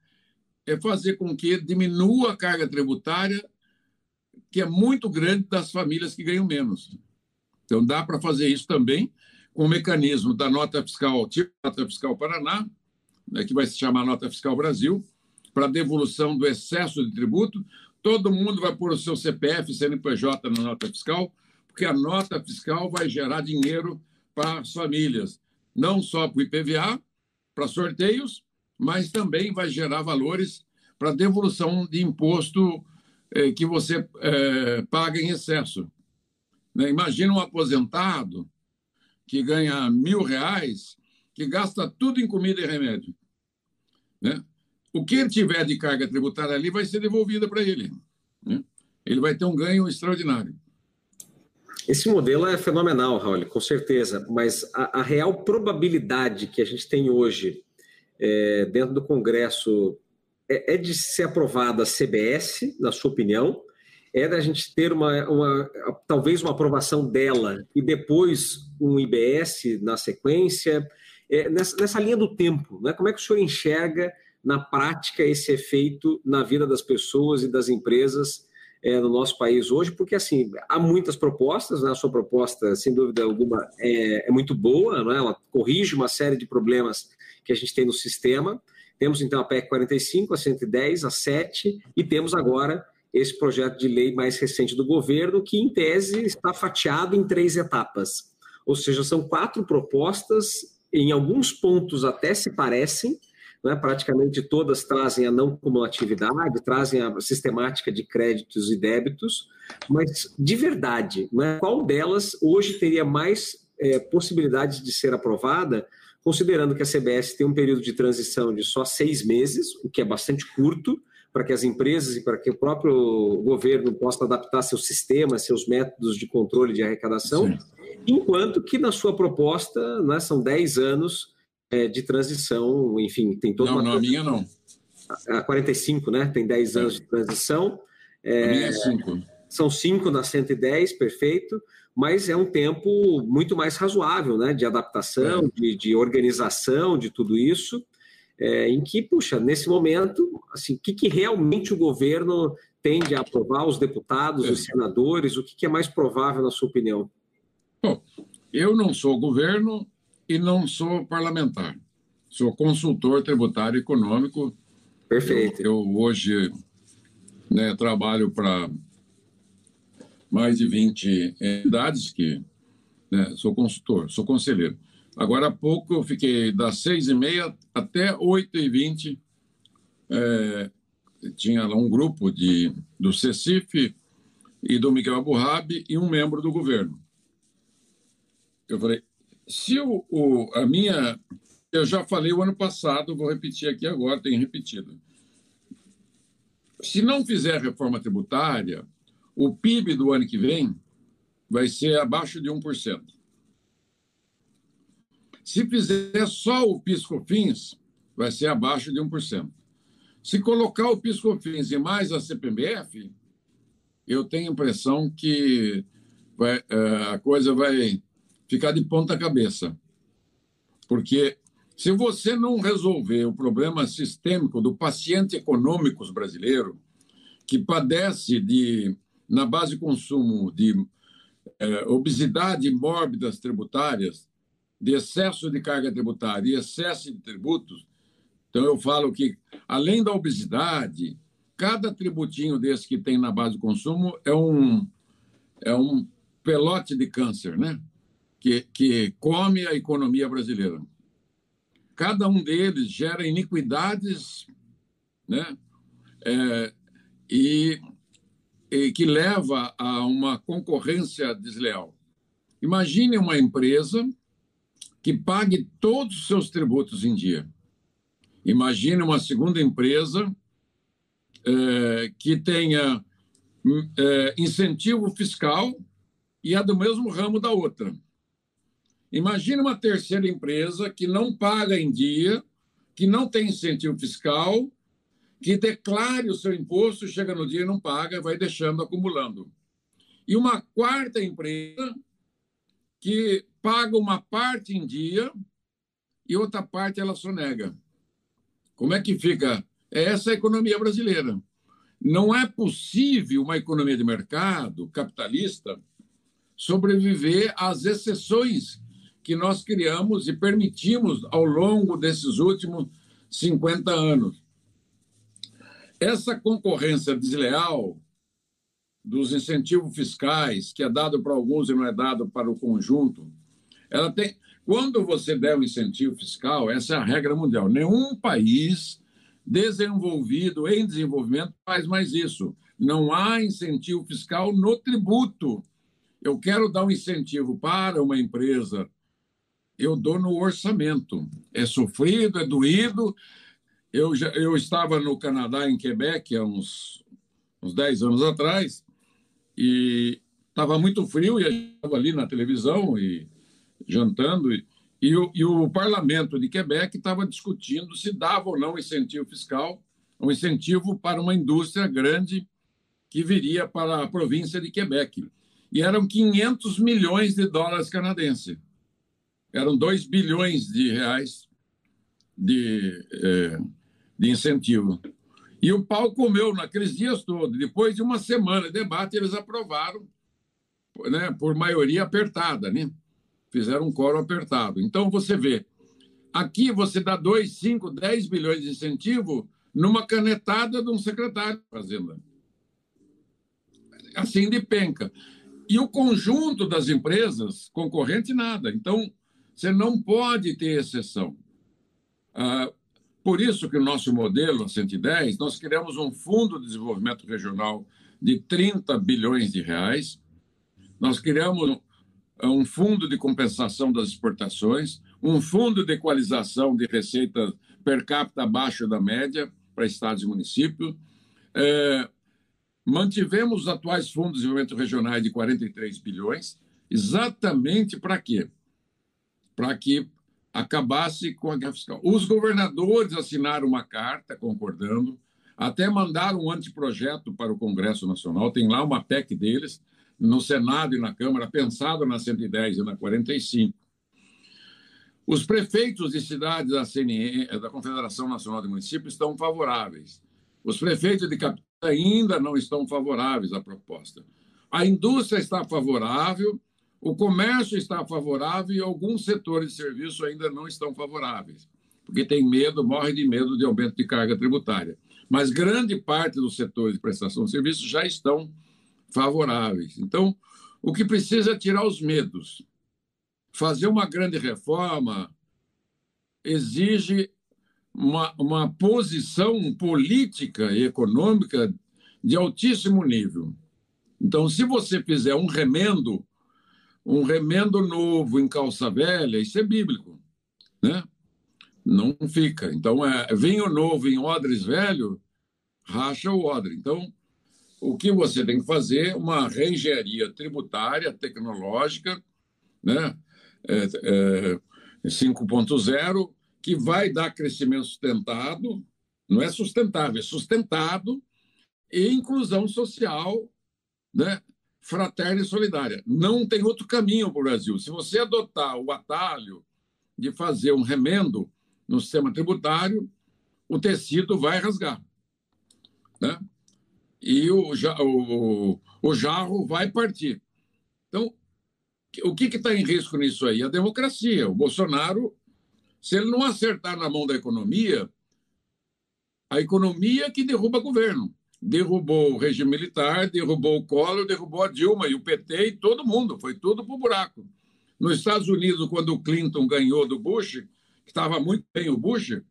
é fazer com que diminua a carga tributária, que é muito grande das famílias que ganham menos. Então, dá para fazer isso também com o mecanismo da nota fiscal, tipo nota fiscal Paraná, né, que vai se chamar nota fiscal Brasil, para devolução do excesso de tributo, todo mundo vai pôr o seu CPF, CNPJ na nota fiscal, porque a nota fiscal vai gerar dinheiro para as famílias, não só para o IPVA, para sorteios, mas também vai gerar valores para devolução de imposto eh, que você eh, paga em excesso. Né? Imagina um aposentado que ganha mil reais, que gasta tudo em comida e remédio. Né? O que ele tiver de carga tributária ali vai ser devolvida para ele. Né? Ele vai ter um ganho extraordinário. Esse modelo é fenomenal, Raul, com certeza, mas a, a real probabilidade que a gente tem hoje é, dentro do Congresso é, é, de ser aprovada a CBS, na sua opinião, é da gente ter uma, uma, talvez uma aprovação dela e depois um IBS na sequência, é, nessa, nessa linha do tempo, né? como é que o senhor enxerga na prática esse efeito na vida das pessoas e das empresas é, no nosso país hoje, porque assim há muitas propostas, né? a sua proposta, sem dúvida alguma, é, é muito boa, não é? ela corrige uma série de problemas que a gente tem no sistema. Temos então a PEC 45, a 110, a 7 e temos agora esse projeto de lei mais recente do governo, que em tese está fatiado em três etapas. Ou seja, são quatro propostas, em alguns pontos até se parecem, né? praticamente todas trazem a não cumulatividade, trazem a sistemática de créditos e débitos, mas de verdade, né? qual delas hoje teria mais é, possibilidades de ser aprovada, considerando que a CBS tem um período de transição de só seis meses, o que é bastante curto, para que as empresas e para que o próprio governo possa adaptar seus sistemas, seus métodos de controle de arrecadação, Sim. enquanto que na sua proposta né, são 10 anos é, de transição, enfim, tem toda não, uma... Não, a minha não. A 45, né? Tem 10 é. anos de transição. É, a minha é 5. São 5 na 110, perfeito, mas é um tempo muito mais razoável, né? De adaptação, é. de, de organização, de tudo isso é, em que, puxa, nesse momento, assim, o que, que realmente o governo tende a aprovar, os deputados, é. os senadores, o que, que é mais provável, na sua opinião? Bom, eu não sou governo e não sou parlamentar. Sou consultor tributário econômico. Perfeito. Eu, eu hoje né, trabalho para mais de 20 entidades que né, sou consultor, sou conselheiro. Agora há pouco eu fiquei das seis e meia até oito e vinte. É, tinha lá um grupo de, do CECIF e do Miguel Aburrabi e um membro do governo. Eu falei, se o, o, a minha... Eu já falei o ano passado, vou repetir aqui agora, tenho repetido. Se não fizer reforma tributária, o PIB do ano que vem vai ser abaixo de 1%. Se fizer só o PiscoFins, vai ser abaixo de 1%. Se colocar o PiscoFins e mais a CPMF, eu tenho a impressão que vai, é, a coisa vai ficar de ponta cabeça. Porque se você não resolver o problema sistêmico do paciente econômico brasileiro, que padece de, na base de consumo de é, obesidade mórbidas tributárias, de excesso de carga tributária e excesso de tributos, então eu falo que, além da obesidade, cada tributinho desse que tem na base de consumo é um, é um pelote de câncer, né? Que, que come a economia brasileira. Cada um deles gera iniquidades, né? É, e, e que leva a uma concorrência desleal. Imagine uma empresa que pague todos os seus tributos em dia. Imagine uma segunda empresa é, que tenha é, incentivo fiscal e é do mesmo ramo da outra. Imagine uma terceira empresa que não paga em dia, que não tem incentivo fiscal, que declare o seu imposto, chega no dia e não paga, vai deixando acumulando. E uma quarta empresa que paga uma parte em dia e outra parte ela sonega. Como é que fica? É essa a economia brasileira. Não é possível uma economia de mercado capitalista sobreviver às exceções que nós criamos e permitimos ao longo desses últimos 50 anos. Essa concorrência desleal dos incentivos fiscais, que é dado para alguns e não é dado para o conjunto, ela tem. Quando você der um incentivo fiscal, essa é a regra mundial. Nenhum país desenvolvido em desenvolvimento faz mais isso. Não há incentivo fiscal no tributo. Eu quero dar um incentivo para uma empresa, eu dou no orçamento. É sofrido, é doído. Eu, já, eu estava no Canadá, em Quebec, há uns, uns 10 anos atrás, e estava muito frio, e gente estava ali na televisão, e jantando, e, e, o, e o parlamento de Quebec estava discutindo se dava ou não incentivo fiscal, um incentivo para uma indústria grande que viria para a província de Quebec. E eram 500 milhões de dólares canadenses. Eram 2 bilhões de reais de, é, de incentivo. E o pau comeu naqueles dias todos. Depois de uma semana de debate, eles aprovaram né, por maioria apertada, né? Fizeram um coro apertado. Então, você vê, aqui você dá 2, 5, 10 bilhões de incentivo numa canetada de um secretário de Fazenda. Assim de penca. E o conjunto das empresas concorrente, nada. Então, você não pode ter exceção. Ah, por isso que o nosso modelo, a 110, nós criamos um fundo de desenvolvimento regional de 30 bilhões de reais. Nós criamos um fundo de compensação das exportações, um fundo de equalização de receita per capita abaixo da média para estados e municípios. É, mantivemos os atuais fundos de desenvolvimento regionais de 43 bilhões, exatamente para quê? Para que acabasse com a guerra fiscal. Os governadores assinaram uma carta concordando, até mandaram um anteprojeto para o Congresso Nacional, tem lá uma PEC deles, no Senado e na Câmara, pensado na 110 e na 45. Os prefeitos de cidades da, CNE, da Confederação Nacional de Municípios estão favoráveis. Os prefeitos de capital ainda não estão favoráveis à proposta. A indústria está favorável, o comércio está favorável e alguns setores de serviço ainda não estão favoráveis, porque tem medo, morre de medo de aumento de carga tributária. Mas grande parte dos setores de prestação de serviços já estão favoráveis. Então, o que precisa é tirar os medos. Fazer uma grande reforma exige uma, uma posição política e econômica de altíssimo nível. Então, se você fizer um remendo um remendo novo em calça velha, isso é bíblico, né? Não fica. Então, é, vinho novo em odres velho, racha o odre. Então, o que você tem que fazer uma reengenharia tributária, tecnológica, né? É, é, 5.0, que vai dar crescimento sustentado, não é sustentável, é sustentado, e inclusão social, né? Fraterna e solidária. Não tem outro caminho para o Brasil. Se você adotar o atalho de fazer um remendo no sistema tributário, o tecido vai rasgar. Né? E o, o, o jarro vai partir. Então, o que está em risco nisso aí? A democracia. O Bolsonaro, se ele não acertar na mão da economia, a economia que derruba governo derrubou o regime militar, derrubou o Collor, derrubou a Dilma e o PT e todo mundo, foi tudo para o buraco. Nos Estados Unidos, quando o Clinton ganhou do Bush, que estava muito bem o Bush, o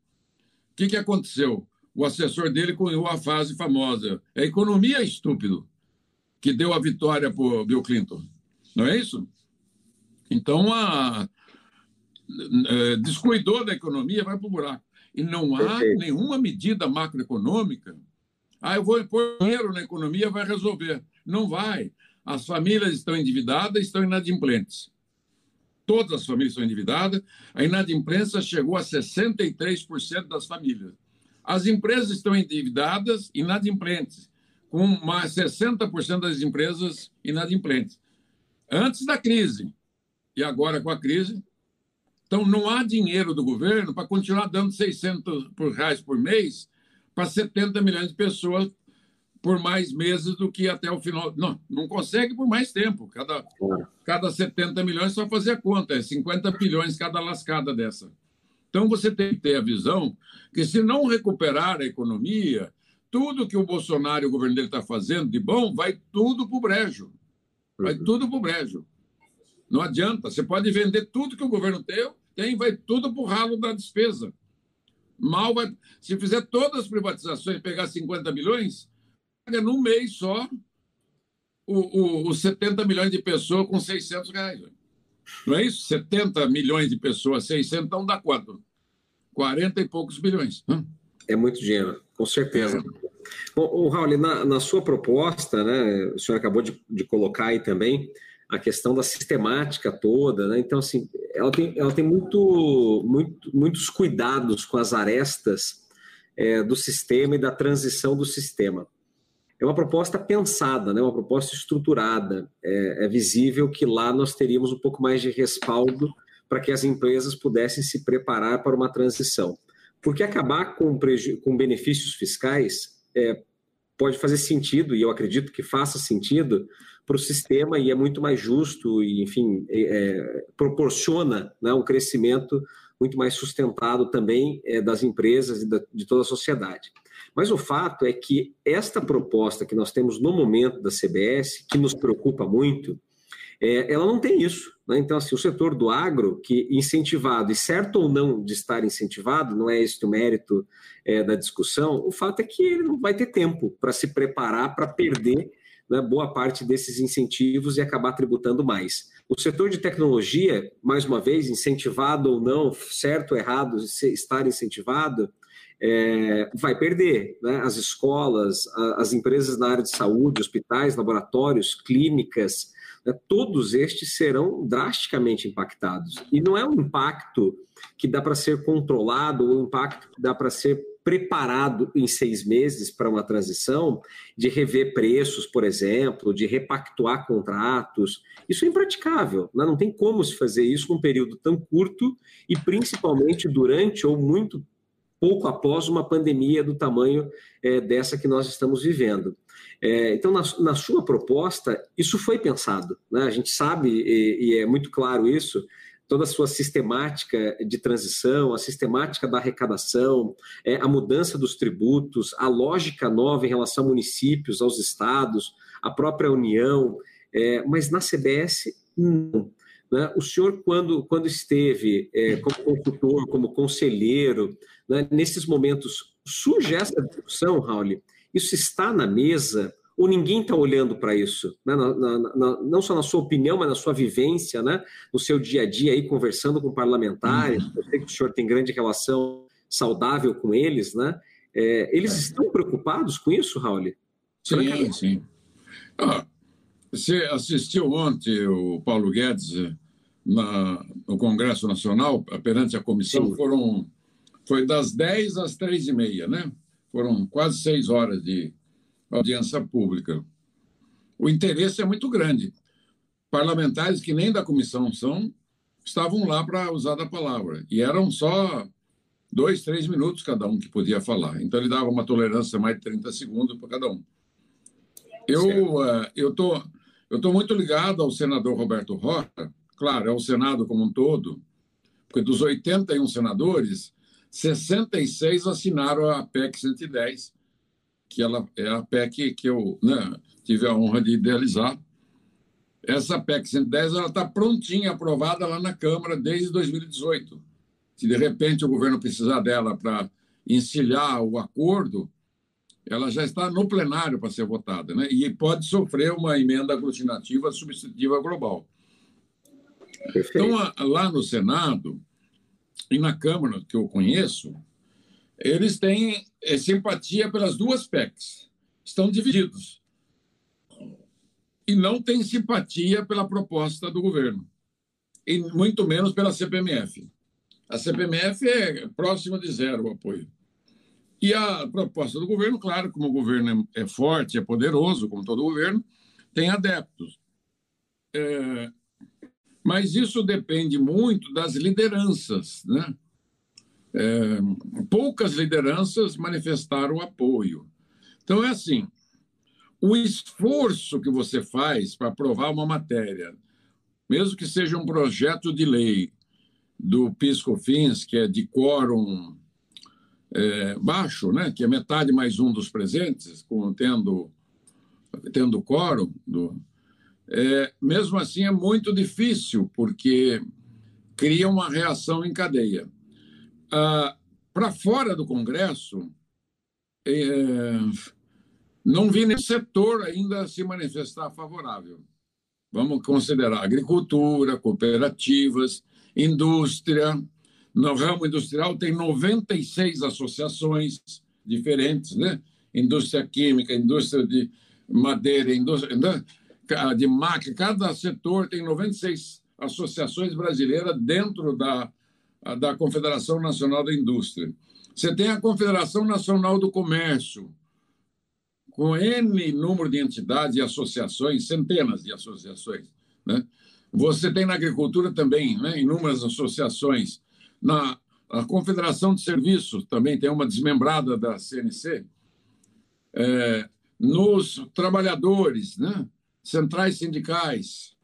que, que aconteceu? O assessor dele cunhou a frase famosa: é a economia estúpido que deu a vitória para o Bill Clinton. Não é isso? Então, a, a, é, descuidou da economia, vai para o buraco. E não há nenhuma medida macroeconômica ah, eu vou pôr dinheiro na economia, vai resolver. Não vai. As famílias estão endividadas, estão inadimplentes. Todas as famílias estão endividadas. A inadimplência chegou a 63% das famílias. As empresas estão endividadas, inadimplentes, com mais 60% das empresas inadimplentes. Antes da crise e agora com a crise. Então, não há dinheiro do governo para continuar dando 600 reais por mês para 70 milhões de pessoas por mais meses do que até o final. Não, não consegue por mais tempo. Cada, cada 70 milhões só fazer a conta, é 50 bilhões cada lascada dessa. Então você tem que ter a visão que se não recuperar a economia, tudo que o Bolsonaro e o governo dele está fazendo de bom vai tudo para o brejo. Vai uhum. tudo para o brejo. Não adianta. Você pode vender tudo que o governo tem, tem vai tudo para o ralo da despesa. Mal vai. Se fizer todas as privatizações, pegar 50 milhões, paga num mês só os 70 milhões de pessoas com 600 reais. Não é isso? 70 milhões de pessoas, 600, então dá quanto? 40 e poucos bilhões. É muito dinheiro, com certeza. É. Bom, Raul, na, na, sua proposta, né, o senhor acabou de, de colocar aí também a questão da sistemática toda, né? Então, assim, ela tem, ela tem muito, muito, muitos cuidados com as arestas é, do sistema e da transição do sistema. É uma proposta pensada, né? uma proposta estruturada. É, é visível que lá nós teríamos um pouco mais de respaldo para que as empresas pudessem se preparar para uma transição. Porque acabar com, com benefícios fiscais é, pode fazer sentido, e eu acredito que faça sentido, para o sistema e é muito mais justo e, enfim, é, é, proporciona né, um crescimento muito mais sustentado também é, das empresas e da, de toda a sociedade. Mas o fato é que esta proposta que nós temos no momento da CBS, que nos preocupa muito, é, ela não tem isso. Né? Então, assim, o setor do agro, que incentivado, e certo ou não de estar incentivado, não é esse o mérito é, da discussão, o fato é que ele não vai ter tempo para se preparar para perder né, boa parte desses incentivos e acabar tributando mais. O setor de tecnologia, mais uma vez, incentivado ou não, certo ou errado, estar incentivado, é, vai perder. Né? As escolas, as empresas na área de saúde, hospitais, laboratórios, clínicas, né? todos estes serão drasticamente impactados. E não é um impacto que dá para ser controlado, ou um impacto que dá para ser preparado em seis meses para uma transição, de rever preços, por exemplo, de repactuar contratos. Isso é impraticável. Né? Não tem como se fazer isso num período tão curto e principalmente durante ou muito pouco após uma pandemia do tamanho é, dessa que nós estamos vivendo. É, então, na, na, sua proposta, isso foi pensado. Né? A gente sabe, e, e é muito claro isso, toda a sua sistemática de transição, a sistemática da arrecadação, é, a mudança dos tributos, a lógica nova em relação a municípios, aos estados, a própria União, é, mas na CBS, não. Né? O senhor, quando, quando esteve é, como consultor, como conselheiro, né, nesses momentos, surge essa discussão, Raul? Isso está na mesa? Ou ninguém está olhando para isso, né? na, na, na, não só na sua opinião, mas na sua vivência, né? no seu dia a dia, aí, conversando com parlamentares, uhum. eu sei que o senhor tem grande relação saudável com eles, né? É, eles é. estão preocupados com isso, Raul? Sim, sim. Ah, você assistiu ontem o Paulo Guedes eh, na, no Congresso Nacional, perante a comissão, sim. foram foi das 10 às 3 e meia, né? Foram quase seis horas de audiência pública. O interesse é muito grande. Parlamentares que nem da comissão são, estavam lá para usar da palavra. E eram só dois, três minutos cada um que podia falar. Então ele dava uma tolerância mais de 30 segundos para cada um. Eu uh, eu tô eu tô muito ligado ao senador Roberto Rocha, claro, é o Senado como um todo, porque dos 81 senadores, 66 assinaram a PEC 110, que ela é a PEC que eu né, tive a honra de idealizar. Essa PEC 110 está prontinha, aprovada lá na Câmara desde 2018. Se de repente o governo precisar dela para encilhar o acordo, ela já está no plenário para ser votada, né? E pode sofrer uma emenda aglutinativa substitutiva global. Perfeito. Então, lá no Senado e na Câmara, que eu conheço, eles têm é, simpatia pelas duas PECs. Estão divididos. E não têm simpatia pela proposta do governo. E muito menos pela CPMF. A CPMF é próxima de zero o apoio. E a proposta do governo, claro, como o governo é, é forte, é poderoso, como todo governo, tem adeptos. É, mas isso depende muito das lideranças, né? É, poucas lideranças manifestaram apoio. Então, é assim: o esforço que você faz para aprovar uma matéria, mesmo que seja um projeto de lei do PIS-COFINS, que é de quórum é, baixo, né, que é metade mais um dos presentes, com, tendo, tendo quórum, do, é, mesmo assim é muito difícil, porque cria uma reação em cadeia. Ah, para fora do Congresso, é, não vi nenhum setor ainda se manifestar favorável. Vamos considerar agricultura, cooperativas, indústria. No ramo industrial tem 96 associações diferentes, né? Indústria química, indústria de madeira, indústria né? de máquina. Cada setor tem 96 associações brasileiras dentro da da Confederação Nacional da Indústria. Você tem a Confederação Nacional do Comércio, com N número de entidades e associações, centenas de associações. Né? Você tem na agricultura também né, inúmeras associações. Na a Confederação de Serviços também tem uma desmembrada da CNC. é, nos trabalhadores, né? centrais sindicais,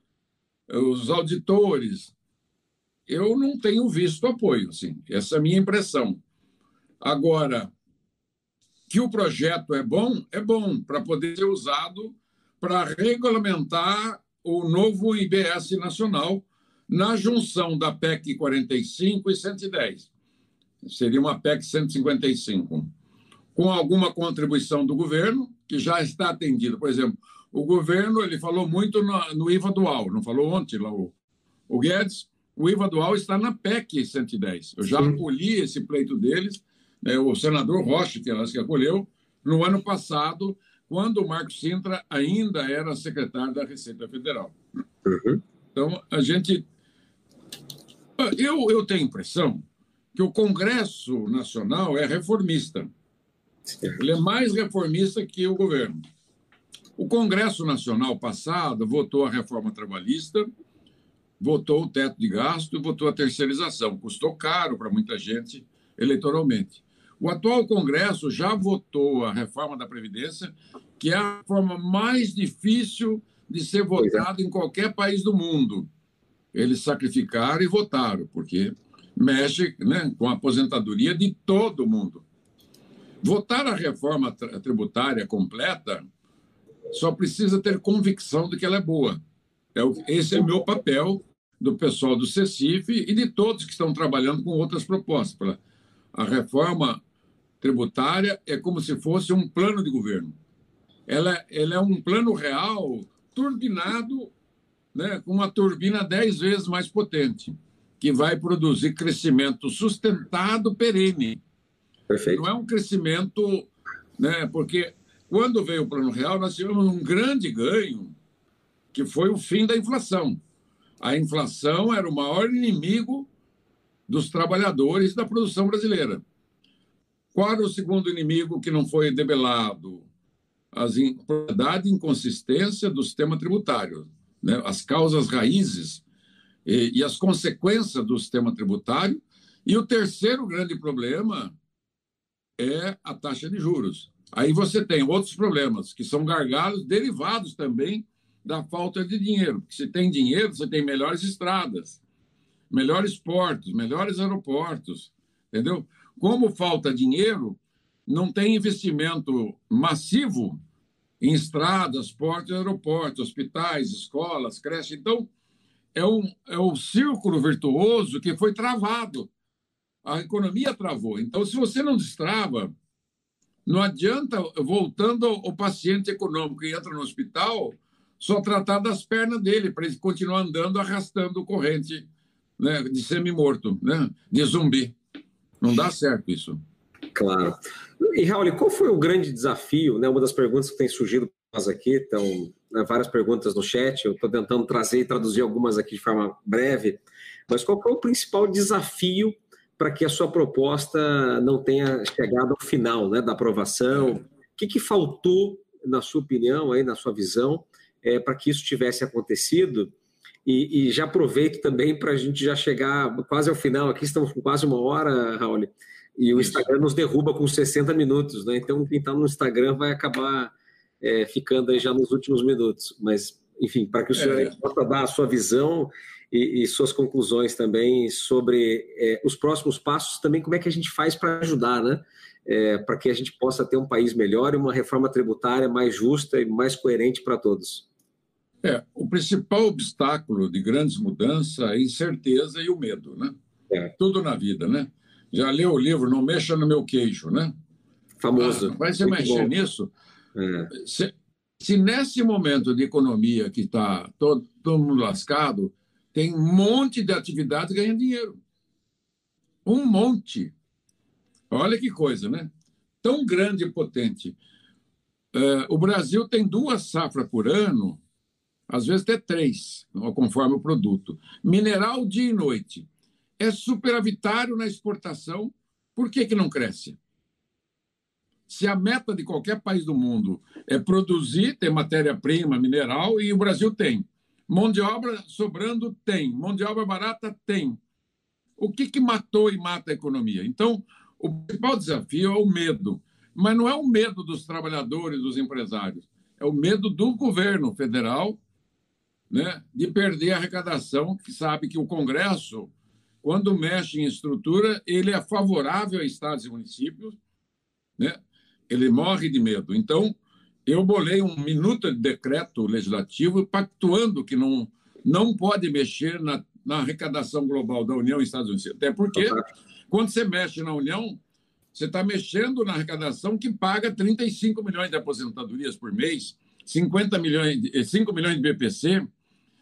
os auditores, eu não tenho visto apoio, assim. Essa é a minha impressão. Agora, que o projeto é bom, é bom para poder ser usado para regulamentar o novo IBS nacional na junção da PEC 45 e 110. Seria uma PEC 155, com alguma contribuição do governo, que já está atendido. Por exemplo, o governo ele falou muito no, no IVA dual, não falou ontem lá o, o Guedes, o IVA dual está na PEC 110. Eu já acolhi esse pleito deles, né, o senador Rocha, que elas que acolheu, no ano passado, quando o Marcos Sintra ainda era secretário da Receita Federal. Uhum. Então, a gente. Eu, eu tenho a impressão que o Congresso Nacional é reformista. Ele é mais reformista que o governo. O Congresso Nacional passado votou a reforma trabalhista, votou o teto de gasto votou a terceirização. Custou caro para muita gente eleitoralmente. O atual Congresso já votou a reforma da Previdência, que é a forma mais difícil de ser votada em qualquer país do mundo. Eles sacrificaram e votaram, porque mexe né, com a aposentadoria de todo mundo. Votar a reforma tributária completa só precisa ter convicção de que ela é boa. É esse é o meu papel do pessoal do CECIF e de todos que estão trabalhando com outras propostas. A reforma tributária é como se fosse um plano de governo. Ela, ela é um plano real turbinado né, com uma turbina dez vezes mais potente, que vai produzir crescimento sustentado perene. Perfeito. Não é um crescimento, né, porque quando veio o Plano Real, nós tivemos um grande ganho, que foi o fim da inflação. A inflação era o maior inimigo dos trabalhadores da produção brasileira. Qual era o segundo inimigo que não foi debelado? A impropriedade e inconsistência do sistema tributário, né? as causas raízes e, e as consequências do sistema tributário. E o terceiro grande problema é a taxa de juros. Aí você tem outros problemas, que são gargalos derivados também da falta de dinheiro. Porque se tem dinheiro, você tem melhores estradas, melhores portos, melhores aeroportos, entendeu? Como falta dinheiro, não tem investimento massivo em estradas, portos, aeroportos, hospitais, escolas, creches. Então, é um, é um círculo virtuoso que foi travado. A economia travou. Então, se você não destrava, não adianta, voltando ao paciente econômico que entra no hospital, só tratar das pernas dele, para ele continuar andando, arrastando corrente né, de semi-morto, né, de zumbi. Não dá certo isso. Claro. E, Raul, qual foi o grande desafio? Né, uma das perguntas que tem surgido nós aqui, estão né, várias perguntas no chat, eu estou tentando trazer e traduzir algumas aqui de forma breve, mas qual foi o principal desafio para que a sua proposta não tenha chegado ao final né, da aprovação? O que, que faltou, na sua opinião, aí, na sua visão, é, para que isso tivesse acontecido. E, e já aproveito também para a gente já chegar quase ao final. Aqui estamos com quase uma hora, Raul, e o Instagram nos derruba com 60 minutos, né? Então quem está no Instagram vai acabar é, ficando aí já nos últimos minutos. Mas, enfim, para que o senhor é. possa dar a sua visão e, e suas conclusões também sobre é, os próximos passos, também como é que a gente faz para ajudar, né? É, para que a gente possa ter um país melhor e uma reforma tributária mais justa e mais coerente para todos. É, o principal obstáculo de grandes mudanças é a incerteza e o medo, né? É. Tudo na vida, né? Já leu o livro Não Mexa no Meu Queijo, né? Famoso. Ah, vai você mexer nisso? É. Se, se, nesse momento de economia que está todo, todo mundo lascado, tem um monte de atividade ganhando dinheiro. Um monte. Olha que coisa, né? Tão grande e potente. Uh, o Brasil tem duas safras por ano às vezes até três, conforme o produto. Mineral dia e noite. É superavitário na exportação, por que, que não cresce? Se a meta de qualquer país do mundo é produzir, ter matéria-prima, mineral, e o Brasil tem. Mão de obra sobrando, tem. Mão de obra barata, tem. O que, que matou e mata a economia? Então, o principal desafio é o medo. Mas não é o medo dos trabalhadores, dos empresários, é o medo do governo federal né, de perder a arrecadação, que sabe que o Congresso, quando mexe em estrutura, ele é favorável a estados e municípios, né? ele morre de medo. Então, eu bolei um minuto de decreto legislativo pactuando que não, não pode mexer na, na arrecadação global da União e Estados Unidos. Até porque, quando você mexe na União, você está mexendo na arrecadação que paga 35 milhões de aposentadorias por mês, 50 milhões, 5 milhões de BPC,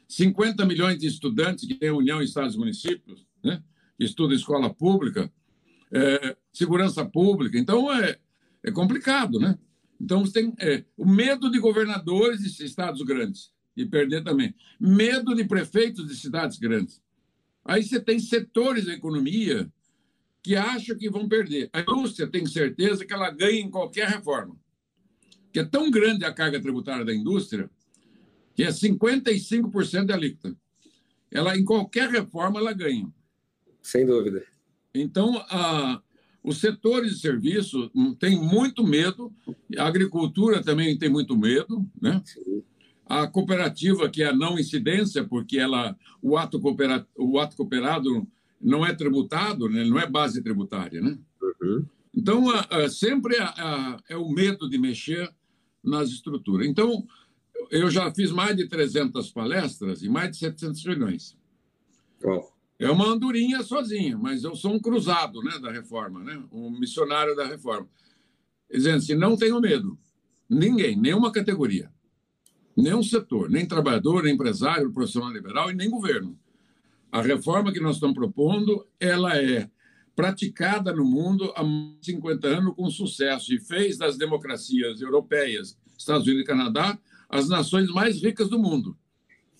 50 milhões de estudantes que tem União, Estados e Municípios, né? que estudam escola pública, é, segurança pública. Então, é, é complicado, né? Então, você tem é, o medo de governadores de estados grandes, e perder também. Medo de prefeitos de cidades grandes. Aí você tem setores da economia que acham que vão perder. A indústria tem certeza que ela ganha em qualquer reforma. Que é tão grande a carga tributária da indústria que é 55% de alíquota. Ela, em qualquer reforma, ela ganha. Sem dúvida. Então, a, os setores de serviço têm muito medo, a agricultura também tem muito medo, né? Sim. A cooperativa, que é a não incidência, porque ela, o, ato cooperado, o ato cooperado não é tributado, né? não é base tributária, né? Uhum. Então, a, a, sempre a, é o medo de mexer nas estruturas. Então, eu já fiz mais de 300 palestras e mais de 700 reuniões. É uma andorinha sozinha, mas eu sou um cruzado né, da reforma, né? um missionário da reforma. Dizendo assim, não tenho medo. Ninguém, nenhuma categoria, nenhum setor, nem trabalhador, nem empresário, profissional liberal e nem governo. A reforma que nós estamos propondo, ela é praticada no mundo há 50 anos com sucesso e fez das democracias europeias, Estados Unidos e Canadá, as nações mais ricas do mundo.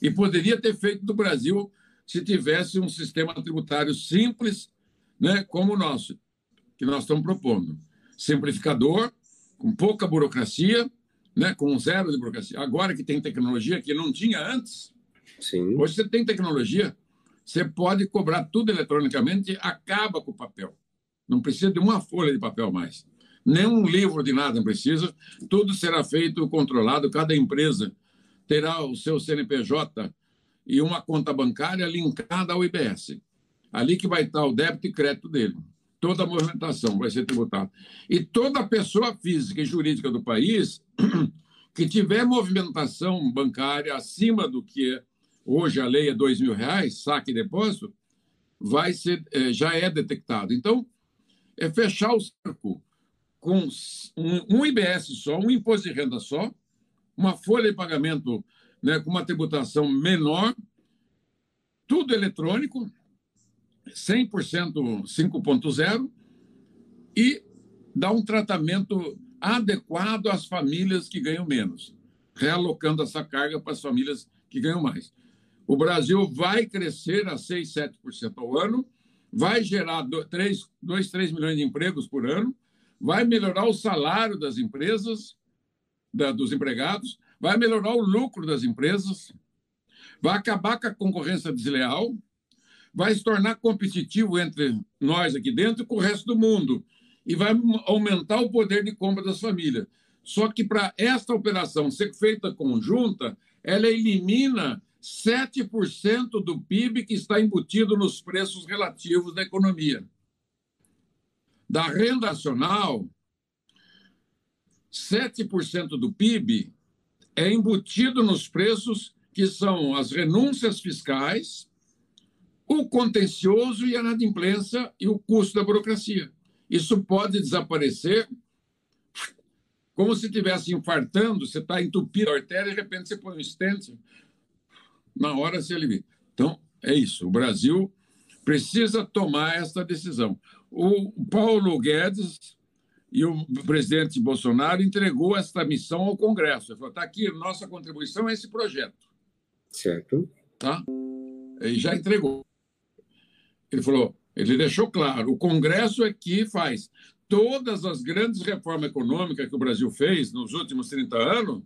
E poderia ter feito do Brasil se tivesse um sistema tributário simples, né, como o nosso, que nós estamos propondo. Simplificador, com pouca burocracia, né, com zero de burocracia. Agora que tem tecnologia que não tinha antes, Sim. hoje você tem tecnologia, você pode cobrar tudo eletronicamente, acaba com o papel. Não precisa de uma folha de papel mais nenhum livro de nada precisa, tudo será feito controlado, cada empresa terá o seu CNPJ e uma conta bancária linkada ao IBS. Ali que vai estar o débito e crédito dele. Toda a movimentação vai ser tributada. E toda pessoa física e jurídica do país [clears throat] que tiver movimentação bancária acima do que hoje a lei é dois mil reais, saque e depósito, vai ser, eh, já é detectado. Então, é fechar o cerco com um, um IBS só, um imposto de renda só, uma folha de pagamento né, com uma tributação menor, tudo eletrônico, 100% 5.0 e dar um tratamento adequado às famílias que ganham menos, realocando essa carga para as famílias que ganham mais. O Brasil vai crescer a 6, 7% ao ano, vai gerar 2, 3 milhões de empregos por ano, vai melhorar o salário das empresas, da, dos empregados, vai melhorar o lucro das empresas, vai acabar com a concorrência desleal, vai se tornar competitivo entre nós aqui dentro e com o resto do mundo, e vai aumentar o poder de compra das famílias. Só que para esta operação ser feita conjunta, ela elimina 7% do PIB que está embutido nos preços relativos da economia da renda nacional, 7% do PIB é embutido nos preços que são as renúncias fiscais, o contencioso e a inadimplência e o custo da burocracia. Isso pode desaparecer como se estivesse infartando, você está entupindo a artéria e de repente você põe um stent, na hora se alivia. Então, é isso. O Brasil precisa tomar essa decisão o Paulo Guedes e o presidente Bolsonaro entregou esta missão ao Congresso. Ele falou: está aqui, nossa contribuição a esse projeto. Certo. Tá? E já entregou. Ele falou, ele deixou claro, o Congresso é que faz. Todas as grandes reformas econômicas que o Brasil fez nos últimos 30 anos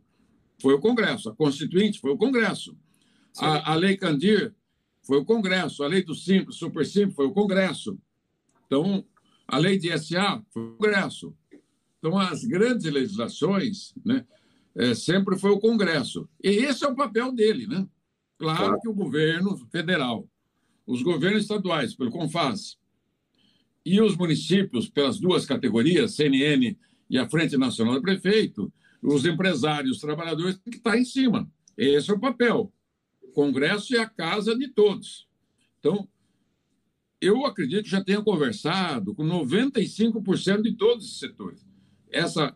foi o Congresso. A Constituinte foi o Congresso. A, a, Lei Candir foi o Congresso. A Lei do Simples, Super Simples, foi o Congresso. Então, a lei de SA foi o Congresso. Então, as grandes legislações, né, é, sempre foi o Congresso. E esse é o papel dele, né? Claro, claro. que o governo federal, os governos estaduais, pelo CONFAS, e os municípios, pelas duas categorias, CNN e a Frente Nacional do Prefeito, os empresários, os trabalhadores têm que estar em cima. Esse é o papel. O Congresso é a casa de todos. Então, eu acredito que já tenha conversado com 95% de todos os setores. Essa,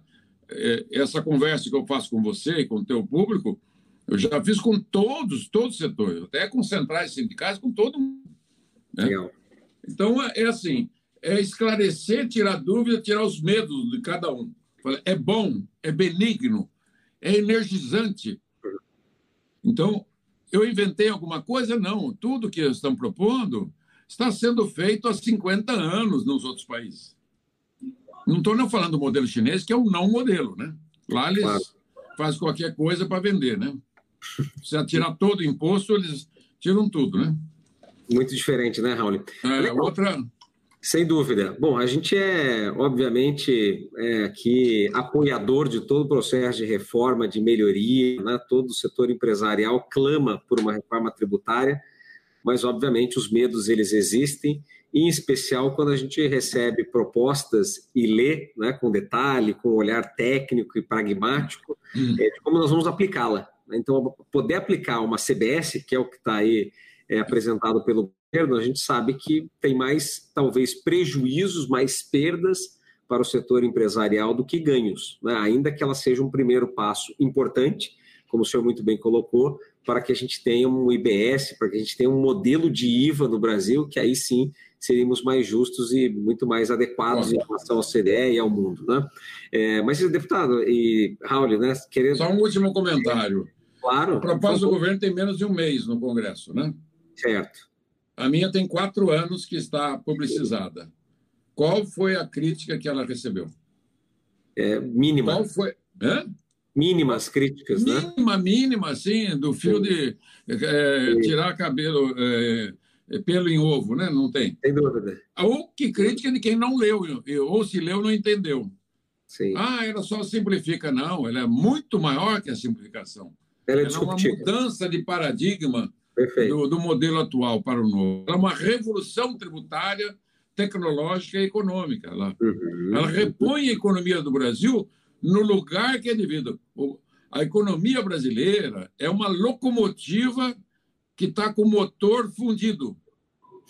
é, essa conversa que eu faço com você e com o teu público, eu já fiz com todos, todos os setores, até com centrais sindicais, com todo mundo. Né? Então, é assim, é esclarecer, tirar dúvida, tirar os medos de cada um. É bom, é benigno, é energizante. Então, eu inventei alguma coisa? Não. Tudo que estão propondo está sendo feito há 50 anos nos outros países. Não estou não falando do modelo chinês, que é um não modelo, né? Lá eles claro. fazem qualquer coisa para vender, né? Se tirar todo o imposto, eles tiram tudo, né? Muito diferente, né, Raul? É, outra, sem dúvida. Bom, a gente é, obviamente, é, aqui apoiador de todo o processo de reforma, de melhoria, né? todo o setor empresarial clama por uma reforma tributária, mas, obviamente, os medos eles existem, em especial quando a gente recebe propostas e lê né, com detalhe, com olhar técnico e pragmático, hum. é, de como nós vamos aplicá-la. Então, poder aplicar uma CBS, que é o que está aí é, apresentado pelo governo, a gente sabe que tem mais, talvez, prejuízos, mais perdas para o setor empresarial do que ganhos, né? ainda que ela seja um primeiro passo importante, como o senhor muito bem colocou, para que a gente tenha um IBS, para que a gente tenha um modelo de IVA no Brasil, que aí sim seríamos mais justos e muito mais adequados em relação ao CDE e ao mundo. Né? É, mas, deputado, e Raul, né, querendo... Só um último comentário. Claro. A proposta do governo tem menos de um mês no Congresso, né? Certo. A minha tem quatro anos que está publicizada. Qual foi a crítica que ela recebeu? É, mínima. Qual foi? Hã? Mínimas críticas, mínima, né? Mínima, mínima, sim, do fio de é, tirar cabelo, é, pelo em ovo, né? Não tem. Sem dúvida. Ou que crítica de quem não leu, ou se leu, não entendeu. Sim. Ah, ela só simplifica. Não, ela é muito maior que a simplificação. Ela é, ela é uma mudança de paradigma do, do, modelo atual para o novo. Ela é uma revolução tributária, tecnológica e econômica. Ela, uhum. ela repõe a economia do Brasil no lugar que é devido. A economia brasileira é uma locomotiva que está com o motor fundido.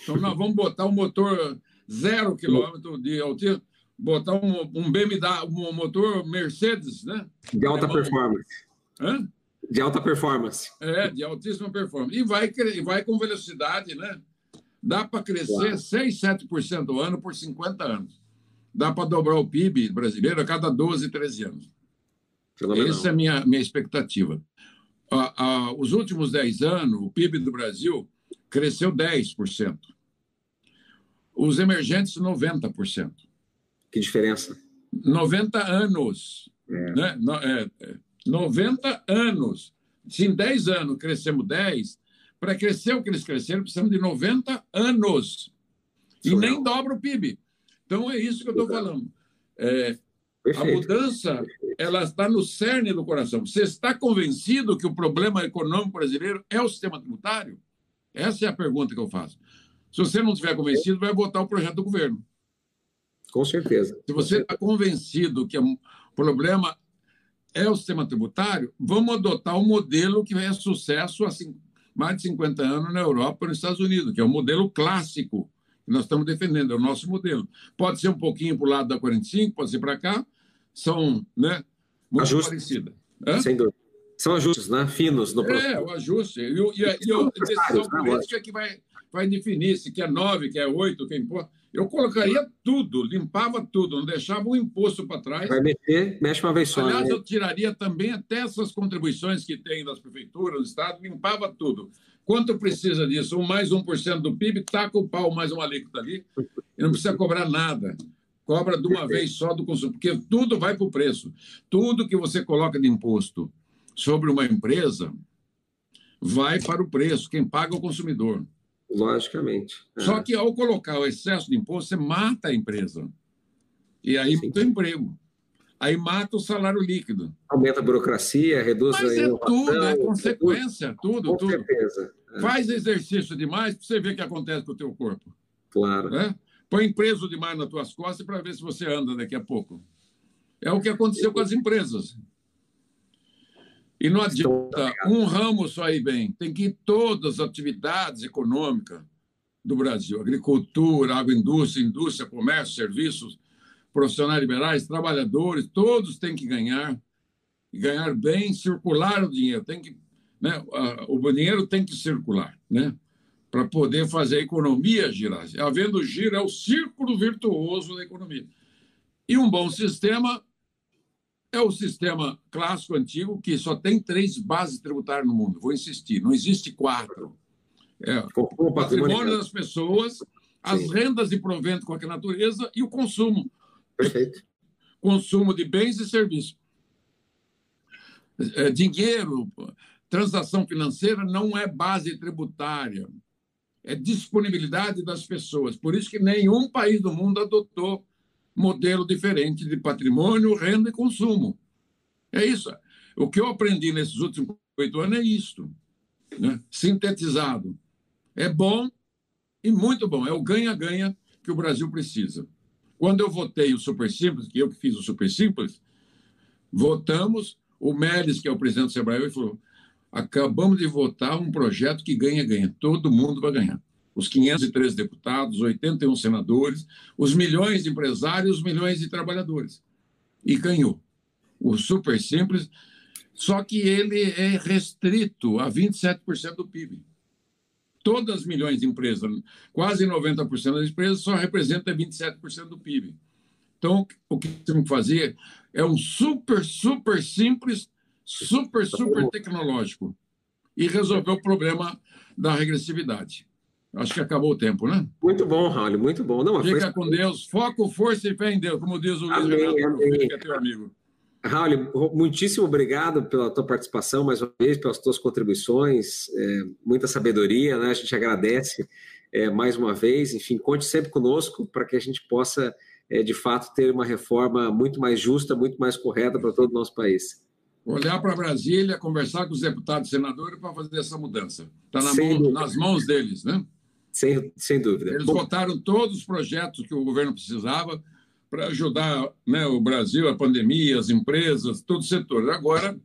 Então, nós vamos botar um motor zero quilômetro de altura, botar um, um BMW, um motor Mercedes, né? De alta performance. Hã? De alta performance. É, de altíssima performance. E vai, vai com velocidade, né? Dá para crescer claro. 6, 7% ao ano por 50 anos. Dá para dobrar o PIB brasileiro a cada 12, 13 anos. Fenomenal. Essa é a minha, minha expectativa. Ah, ah, os últimos 10 anos, o PIB do Brasil cresceu 10%. Os emergentes, 90%. Que diferença? 90 anos. É. Né? É, 90 anos. Se em 10 anos crescemos 10, para crescer o que eles cresceram, precisamos de 90 anos. E nem dobra o PIB. Então, é isso que eu estou falando. É, a mudança ela está no cerne do coração. Você está convencido que o problema econômico brasileiro é o sistema tributário? Essa é a pergunta que eu faço. Se você não estiver convencido, vai votar o projeto do governo. Com certeza. Se você está convencido que o problema é o sistema tributário, vamos adotar um modelo que é sucesso há mais de 50 anos na Europa e nos Estados Unidos, que é o modelo clássico nós estamos defendendo, é o nosso modelo. Pode ser um pouquinho para o lado da 45, pode ser para cá, são né, muito Ajustes. parecidas. Hã? Sem dúvida. São ajustes, né? Finos no É, o ajuste. E, e, e a decisão né? política que vai, vai definir se quer nove, quer oito, quer importa. Eu colocaria tudo, limpava tudo, não deixava um imposto para trás. Vai meter, mexe uma vez só. Aliás, né? eu tiraria também até essas contribuições que tem das prefeituras, do Estado, limpava tudo. Quanto precisa disso? Um mais 1% do PIB, taca o pau mais uma alíquota ali, e não precisa cobrar nada. Cobra de uma vez só do consumo, porque tudo vai para o preço. Tudo que você coloca de imposto sobre uma empresa vai para o preço. Quem paga é o consumidor. Logicamente. É. Só que ao colocar o excesso de imposto, você mata a empresa. E aí tem emprego. aí mata o salário líquido. Aumenta a burocracia, reduz Mas a é tudo, é consequência, tudo, Com tudo. certeza. É. Faz exercício demais para você ver o que acontece com o teu corpo. Claro. Né? Põe preso demais nas tuas costas para ver se você anda daqui a pouco. É o que aconteceu com as empresas. E não adianta um ramo só ir bem, tem que ir todas as atividades econômicas do Brasil: agricultura, agroindústria, indústria, comércio, serviços, profissionais liberais, trabalhadores, todos têm que ganhar, e ganhar bem, circular o dinheiro. Tem que, né, o dinheiro tem que circular, né? Para poder fazer a economia girar. Havendo giro, é o círculo virtuoso da economia. E um bom sistema é o sistema clássico antigo que só tem três bases tributárias no mundo. Vou insistir, não existe quatro. É, o patrimônio das pessoas, as Sim. rendas de provento com a natureza e o consumo. Perfeito. Consumo de bens e serviços. É, dinheiro, transação financeira não é base tributária, é disponibilidade das pessoas. Por isso que nenhum país do mundo adotou modelo diferente de patrimônio, renda e consumo. É isso. O que eu aprendi nesses últimos oito anos é isto, né? sintetizado. É bom e muito bom. É o ganha-ganha que o Brasil precisa. Quando eu votei o Super Simples, que eu que fiz o Super Simples, votamos, o Melis, que é o presidente do Sebrae, falou, acabamos de votar um projeto que ganha-ganha, todo mundo vai ganhar os 513 deputados, 81 senadores, os milhões de empresários, os milhões de trabalhadores. E ganhou. O super simples, só que ele é restrito a 27% do PIB. Todas as milhões de empresas, quase 90% das empresas, só representam 27% do PIB. Então, o que temos que fazer é um super, super simples, super, super tecnológico e resolver o problema da regressividade. Acho que acabou o tempo, né? Muito bom, Raul, muito bom. Não, Fica foi... com Deus, foco, força e fé em Deus, como diz o Luiz amém, Renato, que é teu amigo. Raul, muitíssimo obrigado pela tua participação mais uma vez, pelas tuas contribuições, é, muita sabedoria, né? A gente agradece é, mais uma vez. Enfim, conte sempre conosco para que a gente possa, é, de fato, ter uma reforma muito mais justa, muito mais correta para todo o nosso país. Olhar para Brasília, conversar com os deputados e senadores para fazer essa mudança. Está na mão, nas mãos deles, né? Sem, sem dúvida. Eles Bom, votaram todos os projetos que o governo precisava para ajudar né, o Brasil, a pandemia, as empresas, todo o setor. Agora,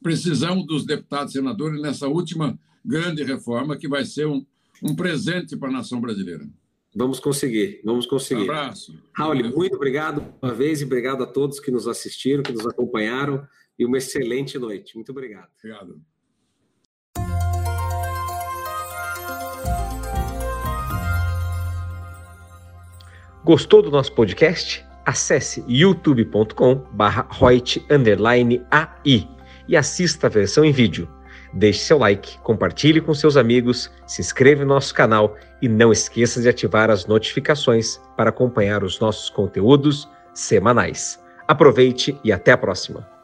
precisamos dos deputados e senadores nessa última grande reforma que vai ser um, um presente para a nação brasileira. Vamos conseguir, vamos conseguir. Um abraço. Raul, muito obrigado uma vez e obrigado a todos que nos assistiram, que nos acompanharam e uma excelente noite. Muito obrigado. Obrigado. Gostou do nosso podcast? Acesse youtube.com/roit_ai e assista a versão em vídeo. Deixe seu like, compartilhe com seus amigos, se inscreva no nosso canal e não esqueça de ativar as notificações para acompanhar os nossos conteúdos semanais. Aproveite e até a próxima!